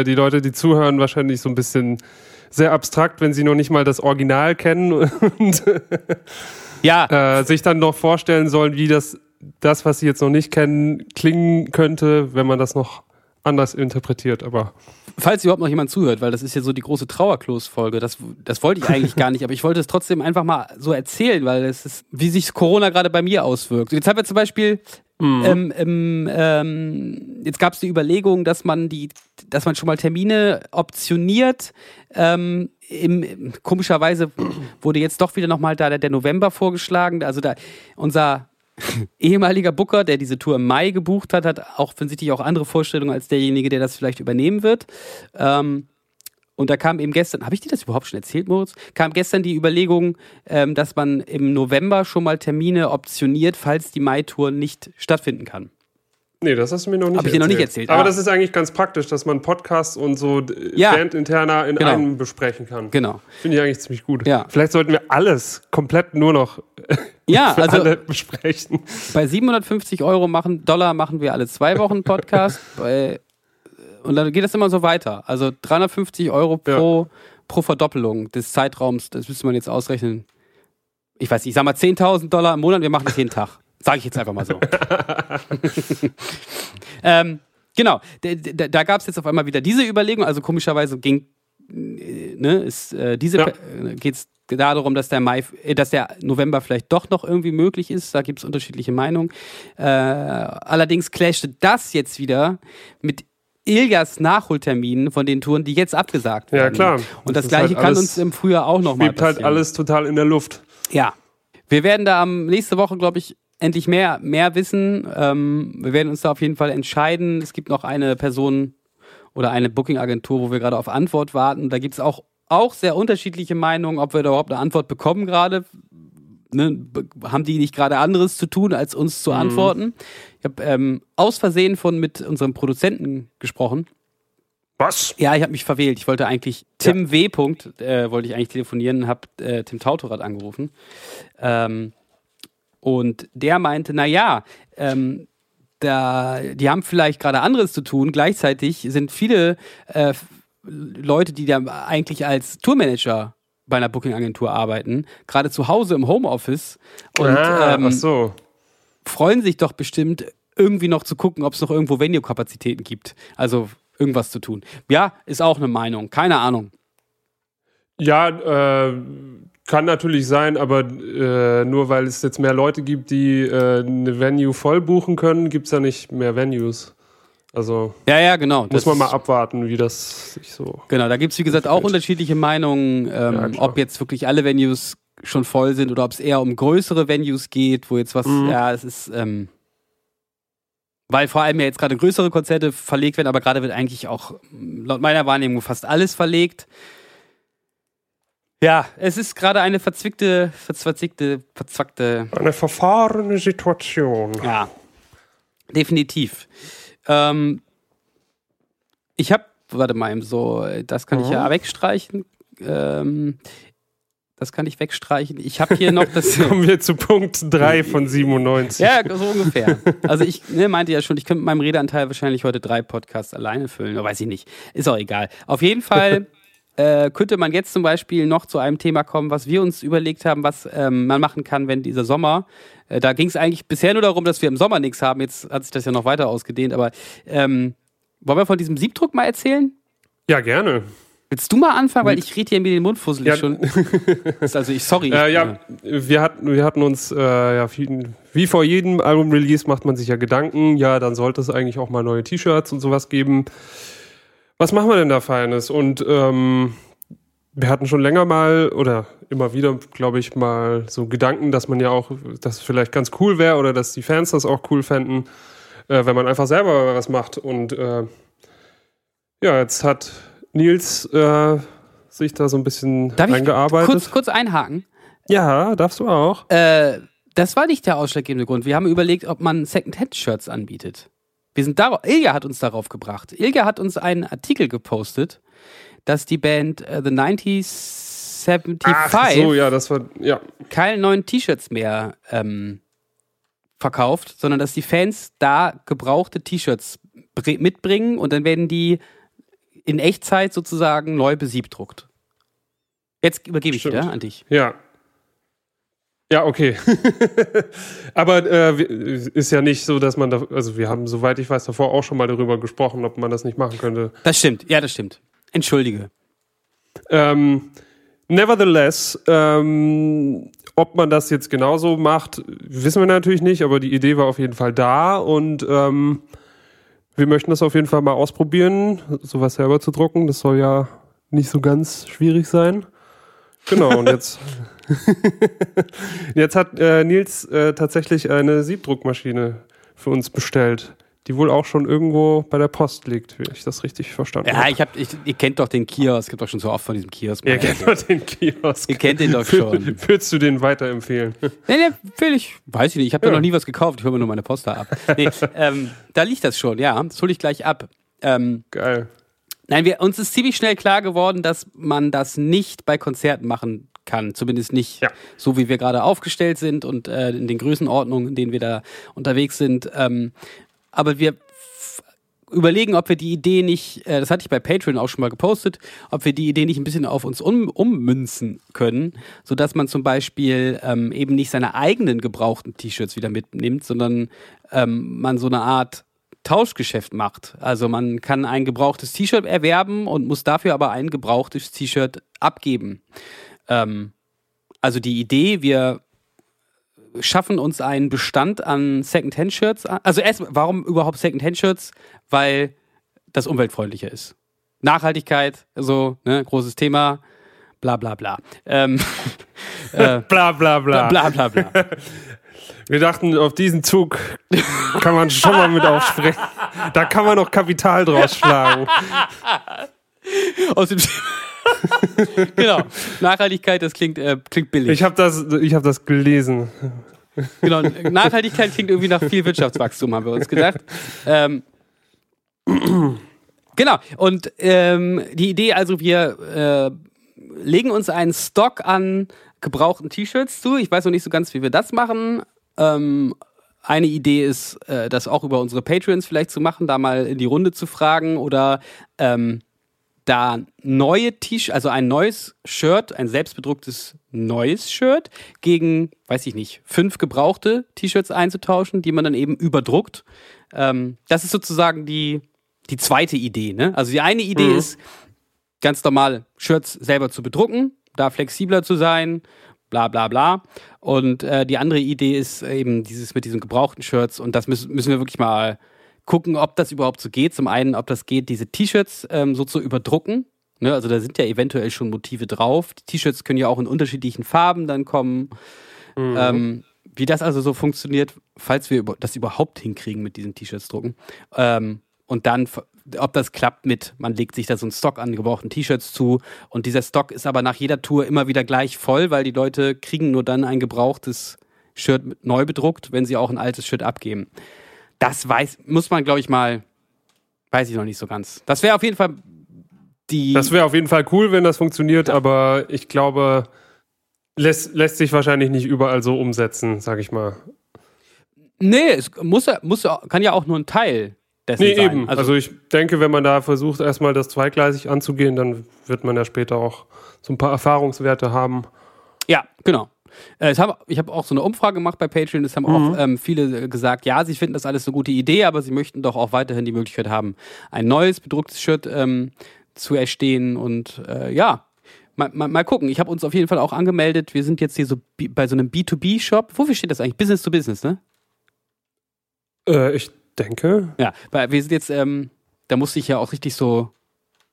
äh, die Leute, die zuhören, wahrscheinlich so ein bisschen sehr abstrakt, wenn sie noch nicht mal das Original kennen und Ja, äh, sich dann noch vorstellen sollen, wie das, das, was sie jetzt noch nicht kennen, klingen könnte, wenn man das noch anders interpretiert. Aber falls überhaupt noch jemand zuhört, weil das ist ja so die große Trauerklos-Folge. Das, das wollte ich eigentlich gar nicht, aber ich wollte es trotzdem einfach mal so erzählen, weil es ist, wie sich Corona gerade bei mir auswirkt. Jetzt haben wir zum Beispiel, ähm, ähm, ähm, jetzt gab es die Überlegung, dass man die, dass man schon mal Termine optioniert. Ähm, im, komischerweise wurde jetzt doch wieder nochmal da der, der November vorgeschlagen. Also da unser ehemaliger Booker, der diese Tour im Mai gebucht hat, hat auch offensichtlich auch andere Vorstellungen als derjenige, der das vielleicht übernehmen wird. Ähm, und da kam eben gestern, habe ich dir das überhaupt schon erzählt, Moritz? Kam gestern die Überlegung, ähm, dass man im November schon mal Termine optioniert, falls die Mai-Tour nicht stattfinden kann. nee, das hast du mir noch nicht Hab ich dir noch nicht erzählt, Aber ah. das ist eigentlich ganz praktisch, dass man Podcasts und so Ja. Bandinterner in Genau. einem besprechen kann. Genau. Finde ich eigentlich ziemlich gut. Ja. Vielleicht sollten wir alles komplett nur noch Ja, für also alle besprechen. bei 750 Euro machen, Dollar machen wir alle zwei Wochen Podcast. bei, und dann geht das immer so weiter. Also 350 Euro pro, pro Verdoppelung des Zeitraums, das müsste man jetzt ausrechnen. Ich weiß nicht, ich sag mal 10.000 Dollar im Monat, wir machen das jeden Tag. Sage ich jetzt einfach mal so. ähm, genau, d- d- da gab es jetzt auf einmal wieder diese Überlegung. Also komischerweise ging, äh, ne, ist äh, diese Ja. äh, geht's darum, dass der Mai, äh, dass der November vielleicht doch noch irgendwie möglich ist. Da gibt es unterschiedliche Meinungen. Äh, allerdings clashte das jetzt wieder mit Iljas Nachholterminen von den Touren, die jetzt abgesagt werden. Ja, klar. Und das, ist gleiche halt kann uns im Frühjahr auch noch mal Schwebt halt passieren. alles total in der Luft. Ja. Wir werden da am nächste Woche, glaube ich, endlich mehr, mehr wissen. Ähm, wir werden uns da auf jeden Fall entscheiden. Es gibt noch eine Person oder eine Booking-Agentur, wo wir gerade auf Antwort warten. Da gibt es auch, auch sehr unterschiedliche Meinungen, ob wir da überhaupt eine Antwort bekommen gerade. Ne, be- haben die nicht gerade anderes zu tun, als uns zu antworten? Ich habe ähm, aus Versehen von mit unserem Produzenten gesprochen. Was? Ja, ich habe mich verwählt. Ich wollte eigentlich Tim W. Punkt, äh, wollte ich eigentlich telefonieren, habe äh, Tim Tautorat angerufen. Ähm, und der meinte, na ja, ähm, da, die haben vielleicht gerade anderes zu tun. Gleichzeitig sind viele äh, Leute, die da eigentlich als Tourmanager bei einer Booking-Agentur arbeiten, gerade zu Hause im Homeoffice und ah, ähm, ach so. freuen sich doch bestimmt, irgendwie noch zu gucken, ob es noch irgendwo Venue-Kapazitäten gibt. Also irgendwas zu tun. Ja, ist auch eine Meinung. Keine Ahnung. Ja, äh, kann natürlich sein, aber äh, nur weil es jetzt mehr Leute gibt, die äh, eine Venue voll buchen können, gibt es ja nicht mehr Venues. Also Ja, ja, genau. muss Das man mal abwarten, wie das sich so. Genau, da gibt es wie gesagt auch unterschiedliche Meinungen, Ja, ähm, klar. ob jetzt wirklich alle Venues schon voll sind oder ob es eher um größere Venues geht, wo jetzt was, Mhm. ja, es ist, ähm, weil vor allem ja jetzt gerade größere Konzerte verlegt werden, aber gerade wird eigentlich auch mm, laut meiner Wahrnehmung fast alles verlegt. Ja, es ist gerade eine verzwickte, verzwickte, verzwackte Eine verfahrene Situation. Ja, definitiv. Ähm, ich habe, warte mal, so, das kann ich ja wegstreichen. Ähm, Das kann ich wegstreichen. Ich habe hier noch das. Kommen wir zu Punkt 3 von 97. ja, so ungefähr. Also ich ne, meinte ja schon, ich könnte mit meinem Redeanteil wahrscheinlich heute drei Podcasts alleine füllen. Weiß ich nicht. Ist auch egal. Auf jeden Fall äh, könnte man jetzt zum Beispiel noch zu einem Thema kommen, was wir uns überlegt haben, was ähm, man machen kann, wenn dieser Sommer. Äh, da ging es eigentlich bisher nur darum, dass wir im Sommer nichts haben. Jetzt hat sich das ja noch weiter ausgedehnt. Aber ähm, wollen wir von diesem Siebdruck mal erzählen? Ja, gerne. Willst du mal anfangen, weil ich rede hier mir den Mund fusselig Ja. schon. Also ich sorry. Äh, ja, wir hatten, wir hatten uns, äh, ja, wie vor jedem Album-Release macht man sich ja Gedanken, ja, dann sollte es eigentlich auch mal neue T-Shirts und sowas geben. Was machen wir denn da Feines? Und ähm, wir hatten schon länger mal oder immer wieder, glaube ich, mal so Gedanken, dass man ja auch, dass es vielleicht ganz cool wäre oder dass die Fans das auch cool fänden, äh, wenn man einfach selber was macht. Und äh, ja, jetzt hat Nils äh, sich da so ein bisschen Darf ich eingearbeitet. kurz, kurz einhaken? Ja, darfst du auch. Äh, das war nicht der ausschlaggebende Grund. Wir haben überlegt, ob man Second-Hand-Shirts anbietet. Wir sind darauf, Ilja hat uns darauf gebracht. Ilja hat uns einen Artikel gepostet, dass die Band äh, The 9075 Ach so, ja, das war, ja. keine neuen T-Shirts mehr ähm, verkauft, sondern dass die Fans da gebrauchte T-Shirts br- mitbringen und dann werden die in Echtzeit sozusagen neu besiebdruckt. Jetzt übergebe ich Stimmt. wieder an dich. Ja. Ja, okay. Aber äh, ist ja nicht so, dass man da, also wir haben, soweit ich weiß, davor auch schon mal darüber gesprochen, ob man das nicht machen könnte. Das stimmt, ja, das stimmt. Entschuldige. Ähm, nevertheless, ähm, ob man das jetzt genauso macht, wissen wir natürlich nicht, aber die Idee war auf jeden Fall da und ähm, wir möchten das auf jeden Fall mal ausprobieren, sowas selber zu drucken. Das soll ja nicht so ganz schwierig sein. Genau, und jetzt, jetzt hat äh, Nils äh, tatsächlich eine Siebdruckmaschine für uns bestellt, die wohl auch schon irgendwo bei der Post liegt, wenn ich das richtig verstanden Ja, habe. ich hab, ich, ihr kennt doch den Kiosk, es gibt doch schon so oft von diesem Kiosk. Ihr kennt doch den Kiosk. Ihr kennt den doch schon. Würdest du den weiterempfehlen? Nee, nee, völlig, weiß ich nicht, ich habe da Ja. noch nie was gekauft, ich hole mir nur meine Poster ab. Nee, ähm, da liegt das schon, ja, das hole ich gleich ab. Ähm, Geil. Nein, wir, uns ist ziemlich schnell klar geworden, dass man das nicht bei Konzerten machen kann. Zumindest nicht Ja. so, wie wir gerade aufgestellt sind und äh, in den Größenordnungen, in denen wir da unterwegs sind. Ähm, aber wir überlegen, ob wir die Idee nicht, äh, das hatte ich bei Patreon auch schon mal gepostet, ob wir die Idee nicht ein bisschen auf uns um, ummünzen können, sodass man zum Beispiel ähm, eben nicht seine eigenen gebrauchten T-Shirts wieder mitnimmt, sondern ähm, man so eine Art Tauschgeschäft macht. Also man kann ein gebrauchtes T-Shirt erwerben und muss dafür aber ein gebrauchtes T-Shirt abgeben. Ähm, also die Idee, wir schaffen uns einen Bestand an Second-Hand-Shirts. an- Also erst, warum überhaupt Second-Hand-Shirts? Weil das umweltfreundlicher ist. Nachhaltigkeit, so, ne, großes Thema, bla bla bla. Ähm, äh, Bla bla bla. bla bla bla. Wir dachten, auf diesen Zug kann man schon mal mit aufspringen. Da kann man noch Kapital draus schlagen. Aus dem genau. Nachhaltigkeit, das klingt, äh, klingt billig. Ich habe das, ich hab das gelesen. Genau, Nachhaltigkeit klingt irgendwie nach viel Wirtschaftswachstum, haben wir uns gedacht. Ähm, genau, und ähm, die Idee, also wir äh, legen uns einen Stock an gebrauchten T-Shirts zu. Ich weiß noch nicht so ganz, wie wir das machen. Ähm, eine Idee ist, äh, das auch über unsere Patreons vielleicht zu machen, da mal in die Runde zu fragen oder ähm, da neue T-Shirts, also ein neues Shirt, ein selbstbedrucktes neues Shirt gegen, weiß ich nicht, fünf gebrauchte T-Shirts einzutauschen, die man dann eben überdruckt. Ähm, das ist sozusagen die, die zweite Idee. Ne? Also die eine Idee ist, ganz normal Shirts selber zu bedrucken, da flexibler zu sein, bla bla bla. Und äh, die andere Idee ist eben dieses mit diesen gebrauchten Shirts und das müssen, müssen wir wirklich mal gucken, ob das überhaupt so geht. Zum einen, ob das geht, diese T-Shirts ähm, so zu überdrucken. Ne? Also da sind ja eventuell schon Motive drauf. Die T-Shirts können ja auch in unterschiedlichen Farben dann kommen. Ähm, wie das also so funktioniert, falls wir das überhaupt hinkriegen mit diesen T-Shirts drucken. Ähm, und dann, ob das klappt mit, man legt sich da so einen Stock an gebrauchten T-Shirts zu und dieser Stock ist aber nach jeder Tour immer wieder gleich voll, weil die Leute kriegen nur dann ein gebrauchtes Shirt neu bedruckt, wenn sie auch ein altes Shirt abgeben. Das weiß, muss man, glaube ich, mal, weiß ich noch nicht so ganz. Das wäre auf jeden Fall die. Das wäre auf jeden Fall cool, wenn das funktioniert, aber ich glaube, lässt, lässt sich wahrscheinlich nicht überall so umsetzen, sag ich mal. Nee, es muss, ja- muss, ja- kann ja auch nur ein Teil dessen Nee, sein. eben. Also, ich denke, wenn man da versucht, erstmal das zweigleisig anzugehen, dann wird man ja später auch so ein paar Erfahrungswerte haben. Ja, genau. Äh, Es hab, ich habe auch so eine Umfrage gemacht bei Patreon. Es haben auch ähm, viele gesagt, ja, sie finden das alles eine gute Idee, aber sie möchten doch auch weiterhin die Möglichkeit haben, ein neues bedrucktes Shirt ähm, zu erstehen. Und äh, ja, mal, mal, mal gucken. Ich habe uns auf jeden Fall auch angemeldet. Wir sind jetzt hier so bei so einem B2B-Shop. Wofür steht das eigentlich? Business to Business, ne? Äh, ich denke. Ja, weil wir sind jetzt, ähm, da musste ich ja auch richtig so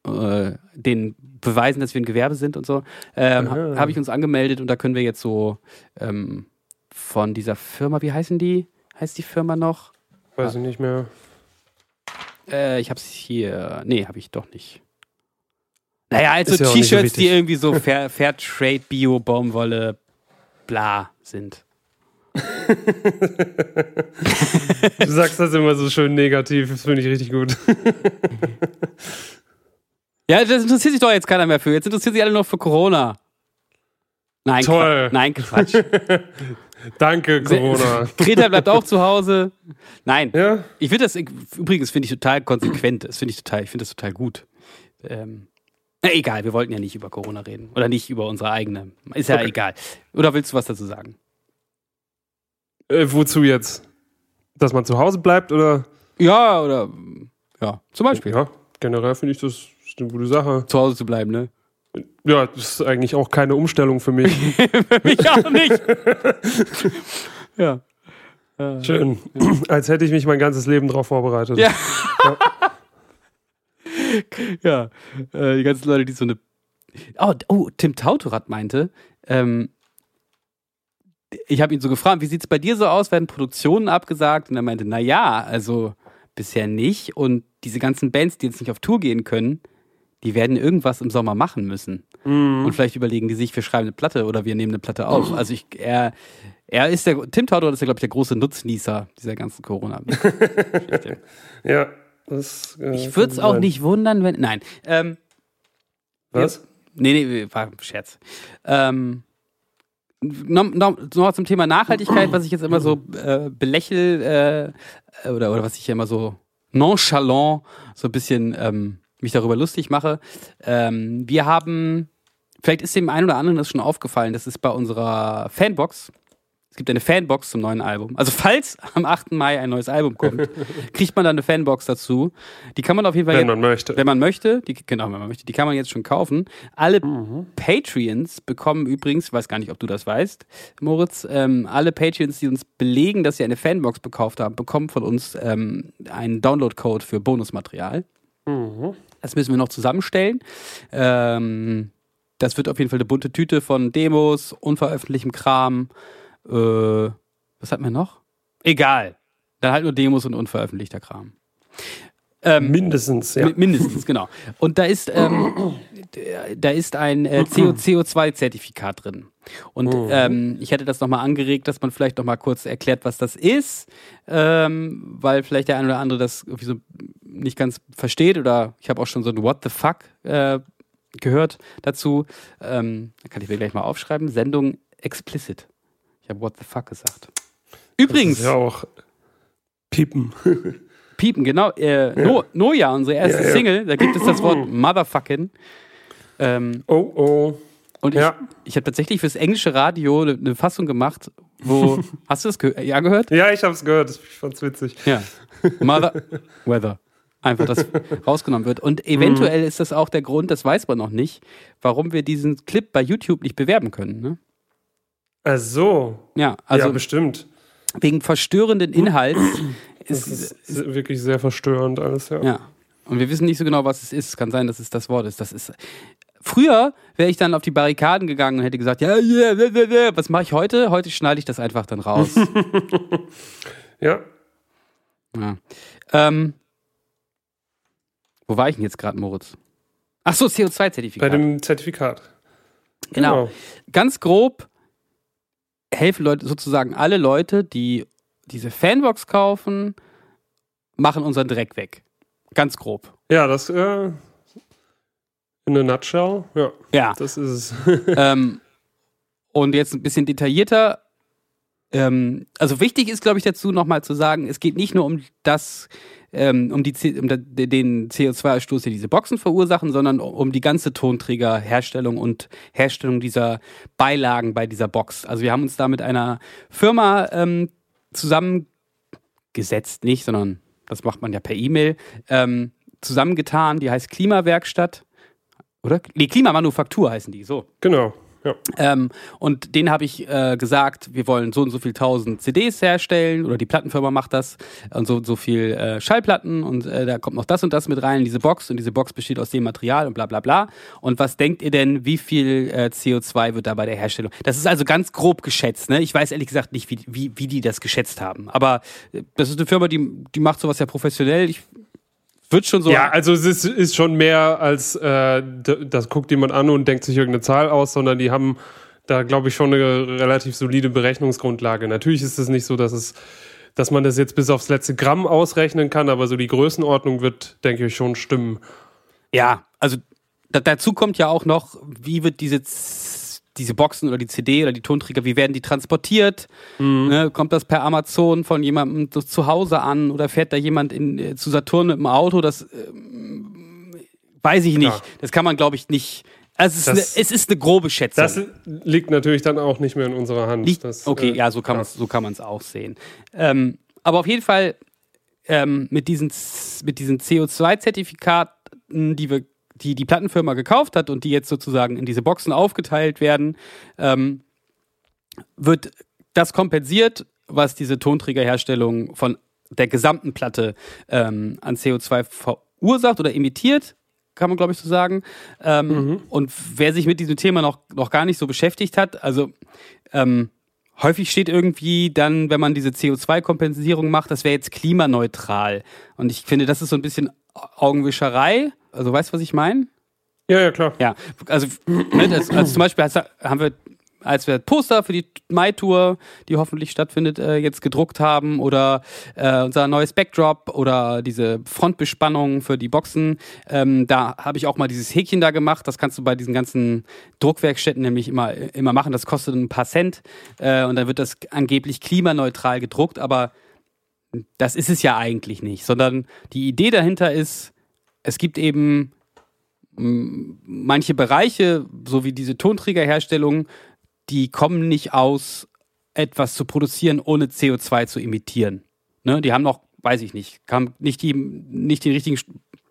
äh, den beweisen, dass wir ein Gewerbe sind und so. Ähm, ha- Habe ich uns angemeldet und da können wir jetzt so ähm, von dieser Firma, wie heißen die? Heißt die Firma noch? Weiß ich nicht mehr. Äh, ich hab's hier. Nee, habe ich doch nicht. Naja, also ja nicht so T-Shirts, die irgendwie so Fair, Fairtrade, Bio, Baumwolle, bla sind. Du sagst das immer so schön negativ, das finde ich richtig gut. Ja, das interessiert sich doch jetzt keiner mehr für. Jetzt interessiert sich alle nur für Corona. Nein, Toll. Qua- Nein, Quatsch. Danke, Corona. Greta bleibt auch zu Hause. Nein, Ja? ich finde das übrigens finde ich total konsequent. Das finde ich total, ich finde das total gut. Ähm, na, egal, wir wollten ja nicht über Corona reden oder nicht über unsere eigene. Ist ja Okay. egal. Oder willst du was dazu sagen? Äh, wozu jetzt? Dass man zu Hause bleibt oder? Ja, oder ja, zum Beispiel Ja, generell finde ich das ist eine gute Sache. zu Hause zu bleiben, ne? Ja, das ist eigentlich auch keine Umstellung für mich. Für mich auch nicht. ja. Äh, Schön. Als hätte ich mich mein ganzes Leben darauf vorbereitet. Ja. ja, äh, die ganzen Leute, die so eine. Oh, oh Tim Tautorat meinte, ähm, ich habe ihn so gefragt, wie sieht es bei dir so aus? Werden Produktionen abgesagt? Und er meinte, na ja, also bisher nicht. Und diese ganzen Bands, die jetzt nicht auf Tour gehen können, die werden irgendwas im Sommer machen müssen. Mhm. Und vielleicht überlegen die sich, wir schreiben eine Platte oder wir nehmen eine Platte auf. Also ich, er, er ist der, Tim Tautorat ist ja, glaube ich, der große Nutznießer dieser ganzen Corona-Geschichte. Ja, das. Äh, Ich würde es auch nicht wundern, wenn. Nein. Ähm, Was? nee, nee, war ein Scherz. Ähm, noch, noch, noch zum Thema Nachhaltigkeit, was ich jetzt immer so äh, belächel äh, oder, oder was ich immer so nonchalant so ein bisschen ähm, mich darüber lustig mache. Ähm, wir haben, vielleicht ist dem einen oder anderen das schon aufgefallen, das ist bei unserer Fanbox. Es gibt eine Fanbox zum neuen Album. Also falls am 8. Mai ein neues Album kommt, kriegt man dann eine Fanbox dazu. Die kann man auf jeden Fall Wenn jetzt- man möchte. wenn man möchte, die, genau, wenn man möchte, die kann man jetzt schon kaufen. Alle Patreons bekommen übrigens, ich weiß gar nicht, ob du das weißt, Moritz, ähm, alle Patreons, die uns belegen, dass sie eine Fanbox gekauft haben, bekommen von uns ähm, einen Download-Code für Bonusmaterial. Das müssen wir noch zusammenstellen. Ähm, das wird auf jeden Fall eine bunte Tüte von Demos, unveröffentlichtem Kram. Äh, was hatten wir noch? Egal. Dann halt nur Demos und unveröffentlichter Kram. Ähm, Mindestens, ja. Mi- Mindestens, genau. Und da ist, ähm, da ist ein äh, CO2-Zertifikat drin. Und ähm, ich hätte das nochmal angeregt, dass man vielleicht nochmal kurz erklärt, was das ist, ähm, weil vielleicht der eine oder andere das irgendwie so nicht ganz versteht oder ich habe auch schon so ein What the fuck äh, gehört dazu. Ähm, da kann ich mir gleich mal aufschreiben. Sendung explicit. Ich habe What the fuck gesagt. Übrigens, Das ist ja auch Piepen. Piepen, genau. Äh, no, Noja, unsere erste Ja, ja. Single, da gibt es das Wort Motherfucking. Ähm, Oh, oh. und Ja. ich, ich habe tatsächlich fürs englische Radio eine, eine Fassung gemacht, wo. hast du das ge ja gehört? Ja, ich hab's gehört. Ich fand's witzig. Ja. Mother Weather. Einfach, das rausgenommen wird. Und eventuell ist das auch der Grund, das weiß man noch nicht, warum wir diesen Clip bei YouTube nicht bewerben können. Ne? Ach so. Ja, also ja, bestimmt. Wegen verstörenden Inhalts Das ist, ist wirklich sehr verstörend alles, ja. Ja. Und wir wissen nicht so genau, was es ist. Es kann sein, dass es das Wort ist. Das ist. Früher wäre ich dann auf die Barrikaden gegangen und hätte gesagt, ja, ja, ja, ja, ja. was mache ich heute? Heute schneide ich das einfach dann raus. Ja. ja. ähm, wo war ich denn jetzt gerade, Moritz? Ach so, Bei CO2-Zertifikat. dem Zertifikat. Genau. Ganz grob helfen Leute, sozusagen alle Leute, die diese Fanbox kaufen, machen unseren Dreck weg. Ganz grob. Ja, das äh, in a nutshell. Ja, Ja. das ist es. ähm, Und jetzt ein bisschen detaillierter. Ähm, also wichtig ist, glaube ich, dazu nochmal zu sagen, es geht nicht nur um das, ähm, um, die, um den CO2-Ausstoß, den diese Boxen verursachen, sondern um die ganze Tonträgerherstellung und Herstellung dieser Beilagen bei dieser Box. Also wir haben uns da mit einer Firma ähm, zusammengesetzt, nicht, sondern das macht man ja per E-Mail, ähm, zusammengetan, die heißt Klimawerkstatt. Oder? Nee, Klimamanufaktur heißen die, so. Genau. Ja. Ähm, und denen habe ich äh, gesagt, wir wollen so und so viel tausend CDs herstellen oder die Plattenfirma macht das und so und so viel äh, Schallplatten und äh, da kommt noch das und das mit rein in diese Box und diese Box besteht aus dem Material und bla bla bla. Und was denkt ihr denn, wie viel äh, CO2 wird da bei der Herstellung? Das ist also ganz grob geschätzt. Ne? Ich weiß ehrlich gesagt nicht, wie, wie, wie die das geschätzt haben. Aber äh, das ist eine Firma, die, die macht sowas ja professionell. Ich würde schon so. Ja, also es ist, ist schon mehr als, äh, das guckt jemand an und denkt sich irgendeine Zahl aus, sondern die haben da, glaube ich, schon eine relativ solide Berechnungsgrundlage. Natürlich ist es nicht so, dass es, dass man das jetzt bis aufs letzte Gramm ausrechnen kann, aber so die Größenordnung wird, denke ich, schon stimmen. Ja, also da, dazu kommt ja auch noch, wie wird diese, Z- diese Boxen oder die CD oder die Tonträger, wie werden die transportiert? Ne, kommt das per Amazon von jemandem zu- Hause an oder fährt da jemand in, äh, zu Saturn mit dem Auto? Das ähm, weiß ich nicht. Ja. Das kann man, glaube ich, nicht. Also es ist, Das- eine, es ist eine grobe Schätzung. Das liegt natürlich dann auch nicht mehr in unserer Hand. Liegt, das, okay, äh, ja, so kann man es so kann man's auch sehen. Ähm, aber auf jeden Fall ähm, mit diesen, mit diesen CO2-Zertifikaten, die wir, die die Plattenfirma gekauft hat und die jetzt sozusagen in diese Boxen aufgeteilt werden, ähm, wird das kompensiert, was diese Tonträgerherstellung von der gesamten Platte ähm, an CO2 verursacht oder emittiert, kann man glaube ich so sagen. Ähm, Und wer sich mit diesem Thema noch, noch gar nicht so beschäftigt hat, also ähm, häufig steht irgendwie dann, wenn man diese CO2-Kompensierung macht, das wäre jetzt klimaneutral. Und ich finde, das ist so ein bisschen Augenwischerei. Also weißt du, was ich meine? Ja, ja, klar. Ja, also, ne, das, also zum Beispiel haben wir, als wir Poster für die Mai-Tour, die hoffentlich stattfindet, äh, jetzt gedruckt haben oder äh, unser neues Backdrop oder diese Frontbespannung für die Boxen, ähm, da habe ich auch mal dieses Häkchen da gemacht. Das kannst du bei diesen ganzen Druckwerkstätten nämlich immer, immer machen. Das kostet ein paar Cent äh, und dann wird das angeblich klimaneutral gedruckt, aber das ist es ja eigentlich nicht, sondern die Idee dahinter ist, es gibt eben manche Bereiche, so wie diese Tonträgerherstellung, die kommen nicht aus, etwas zu produzieren, ohne CO2 zu emittieren. Ne? Die haben noch, weiß ich nicht, haben nicht die, nicht die richtigen,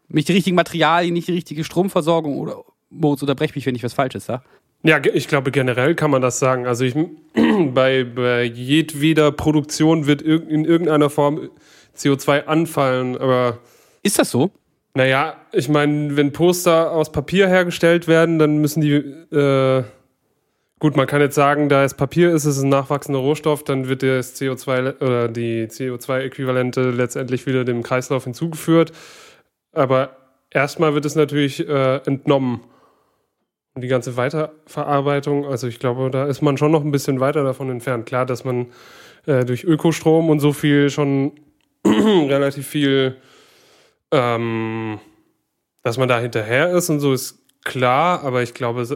nicht die richtigen Materialien, nicht die richtige Stromversorgung oder Moritz, unterbrech mich, wenn ich was Falsches sage. Ja, ich glaube, generell kann man das sagen. Also ich, bei, bei jedweder Produktion wird in irgendeiner Form CO2 anfallen, aber Ist das so? Naja, ich meine, wenn Poster aus Papier hergestellt werden, dann müssen die, äh, gut, man kann jetzt sagen, da es Papier ist, ist es ein nachwachsender Rohstoff, dann wird das CO2 oder die CO2-Äquivalente letztendlich wieder dem Kreislauf hinzugeführt. Aber erstmal wird es natürlich äh, entnommen. Und die ganze Weiterverarbeitung, also ich glaube, da ist man schon noch ein bisschen weiter davon entfernt. Klar, dass man äh, durch Ökostrom und so viel schon relativ viel, ähm, dass man da hinterher ist und so ist klar, aber ich glaube,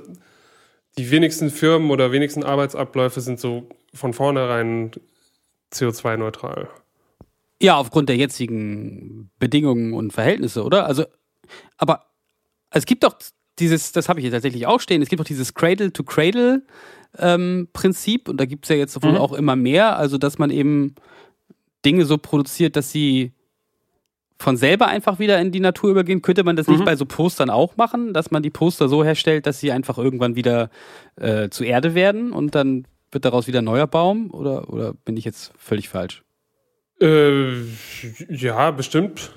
die wenigsten Firmen oder wenigsten Arbeitsabläufe sind so von vornherein CO2-neutral. Ja, aufgrund der jetzigen Bedingungen und Verhältnisse, oder? Also, aber es gibt doch dieses, das habe ich hier tatsächlich auch stehen, es gibt doch dieses Cradle-to-Cradle-Prinzip und da gibt es ja jetzt wohl Mhm. auch immer mehr, also dass man eben Dinge so produziert, dass sie von selber einfach wieder in die Natur übergehen. Könnte man das nicht Mhm. bei so Postern auch machen, dass man die Poster so herstellt, dass sie einfach irgendwann wieder äh, zu Erde werden und dann wird daraus wieder ein neuer Baum? Oder, oder bin ich jetzt völlig falsch? Äh, ja, bestimmt.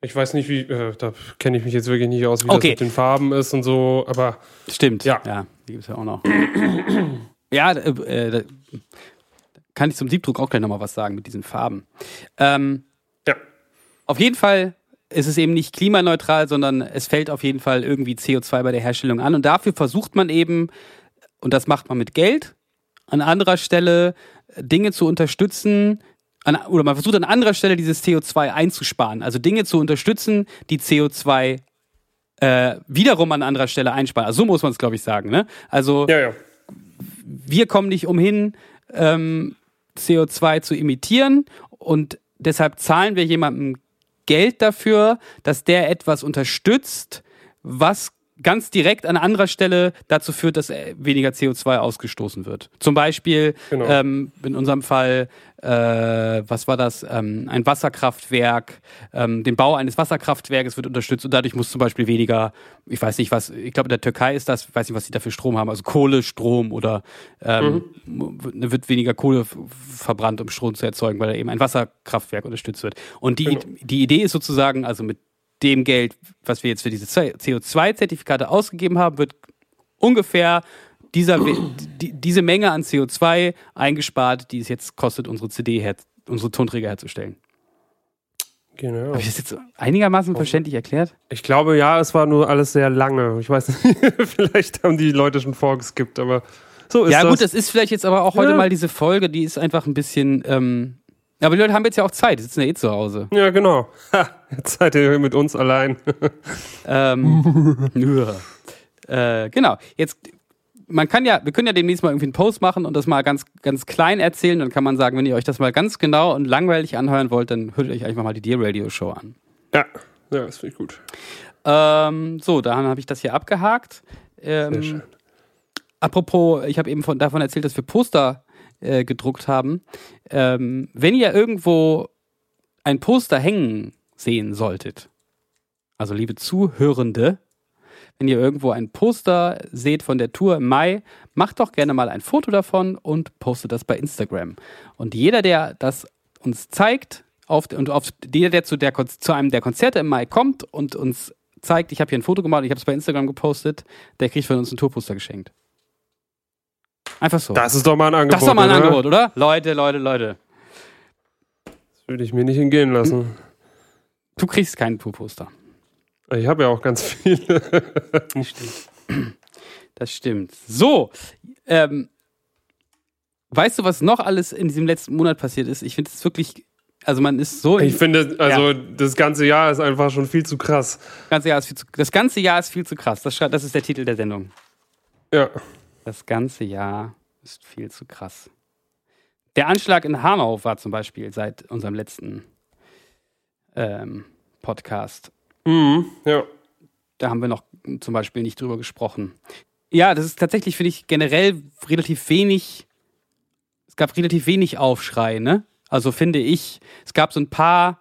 Ich weiß nicht, wie, äh, da kenne ich mich jetzt wirklich nicht aus, wie Okay. das mit den Farben ist und so, aber Stimmt. Ja. Ja, die gibt es ja auch noch. ja, äh, äh, da kann ich zum Siebdruck auch gleich nochmal was sagen mit diesen Farben. Ähm. Auf jeden Fall ist es eben nicht klimaneutral, sondern es fällt auf jeden Fall irgendwie CO2 bei der Herstellung an. Und dafür versucht man eben, und das macht man mit Geld, an anderer Stelle Dinge zu unterstützen, an, oder man versucht an anderer Stelle dieses CO2 einzusparen. Also Dinge zu unterstützen, die CO2 äh, wiederum an anderer Stelle einsparen. Also so muss man es, glaube ich, sagen. Ne? Also Ja, ja. wir kommen nicht umhin, ähm, CO2 zu emittieren und deshalb zahlen wir jemandem Geld dafür, dass der etwas unterstützt, was ganz direkt an anderer Stelle dazu führt, dass weniger CO2 ausgestoßen wird. Zum Beispiel Genau. ähm, in unserem Fall, äh, was war das, ähm, ein Wasserkraftwerk, ähm, den Bau eines Wasserkraftwerkes wird unterstützt und dadurch muss zum Beispiel weniger, ich weiß nicht was, ich glaube in der Türkei ist das, ich weiß nicht, was sie da für Strom haben, also Kohle, Strom oder ähm, wird wird weniger Kohle verbrannt, um Strom zu erzeugen, weil da eben ein Wasserkraftwerk unterstützt wird. Und die, Genau. die Idee ist sozusagen, also mit dem Geld, was wir jetzt für diese CO2-Zertifikate ausgegeben haben, wird ungefähr dieser, die, diese Menge an CO2 eingespart, die es jetzt kostet, unsere CD, her, unsere Tonträger herzustellen. Genau. Habe ich das jetzt einigermaßen verständlich erklärt? Ich glaube, ja, es war nur alles sehr lange. Ich weiß nicht, vielleicht haben die Leute schon vorgeskippt, aber so ist ja, das. gut, das ist vielleicht jetzt aber auch heute Ja. mal diese Folge, die ist einfach ein bisschen. Ähm, aber die Leute haben jetzt ja auch Zeit, die sitzen ja eh zu Hause. ja, genau. Ha, jetzt seid ihr mit uns allein. Ähm, ja. äh, genau. Jetzt, man kann ja, wir können ja demnächst mal irgendwie einen Post machen und das mal ganz, ganz klein erzählen. Dann kann man sagen, wenn ihr euch das mal ganz genau und langweilig anhören wollt, dann hört euch einfach mal die Dear Radio Show an. ja, ja, das finde ich gut. Ähm, so, dann habe ich das hier abgehakt. Ähm, Sehr schön. Apropos, ich habe eben von, davon erzählt, dass wir Poster äh, gedruckt haben. Ähm, wenn ihr irgendwo ein Poster hängen sehen solltet, also liebe Zuhörende, wenn ihr irgendwo ein Poster seht von der Tour im Mai, macht doch gerne mal ein Foto davon und postet das bei Instagram. Und jeder, der das uns zeigt, auf, und auf, jeder, der zu, der zu einem der Konzerte im Mai kommt und uns zeigt, ich habe hier ein Foto gemacht, ich habe es bei Instagram gepostet, der kriegt von uns ein Tourposter geschenkt. Einfach so. Das ist doch mal ein Angebot. Das ist doch mal ein oder? Angebot, oder? Leute, Leute, Leute. Das würde ich mir nicht entgehen lassen. Du kriegst kein Tourposter. Ich habe ja auch ganz viele. Das stimmt. Das stimmt. So, ähm, weißt du, was noch alles in diesem letzten Monat passiert ist? Ich finde es wirklich, also man ist so, Ich finde, also das ganze Jahr ist einfach schon viel zu krass. das, ganze Jahr ist viel zu, das ganze Jahr ist viel zu krass. Das, das ist der Titel der Sendung. Ja. Das ganze Jahr ist viel zu krass. Der Anschlag in Hanau war zum Beispiel seit unserem letzten ähm, Podcast. Mhm. Ja. Da haben wir noch zum Beispiel nicht drüber gesprochen. Ja, das ist tatsächlich, finde ich, generell relativ wenig. Es gab relativ wenig Aufschrei, ne? Also finde ich, es gab so ein paar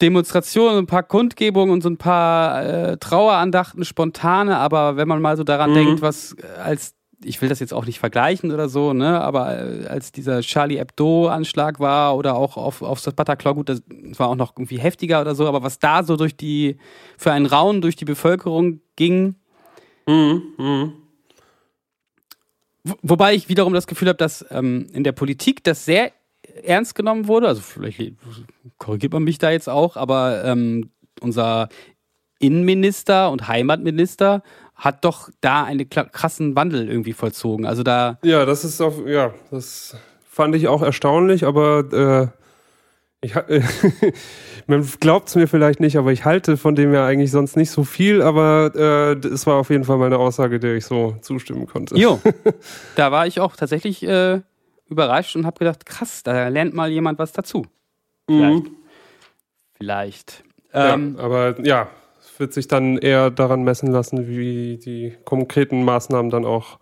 Demonstrationen, ein paar Kundgebungen und so ein paar äh, Trauerandachten, spontane, aber wenn man mal so daran Mhm. denkt, was äh, als ich will das jetzt auch nicht vergleichen oder so, ne, aber äh, als dieser Charlie Hebdo-Anschlag war oder auch auf, auf das Bataclan, gut, das war auch noch irgendwie heftiger oder so, aber was da so durch die, für einen Raum durch die Bevölkerung ging, Mhm. Mhm. Wo- Wobei ich wiederum das Gefühl habe, dass ähm, in der Politik das sehr ernst genommen wurde. Also vielleicht korrigiert man mich da jetzt auch, aber ähm, unser Innenminister und Heimatminister hat doch da einen krassen Wandel irgendwie vollzogen. Also da, Ja, das ist auf, ja, das fand ich auch erstaunlich, aber äh, ich, ha- man glaubt es mir vielleicht nicht, aber ich halte von dem ja eigentlich sonst nicht so viel, aber äh, es war auf jeden Fall mal eine Aussage, der ich so zustimmen konnte. jo, da war ich auch tatsächlich äh, überrascht und habe gedacht, krass, da lernt mal jemand was dazu. Vielleicht. Mhm. Vielleicht. Ja, Ähm, aber ja, wird sich dann eher daran messen lassen, wie die konkreten Maßnahmen dann auch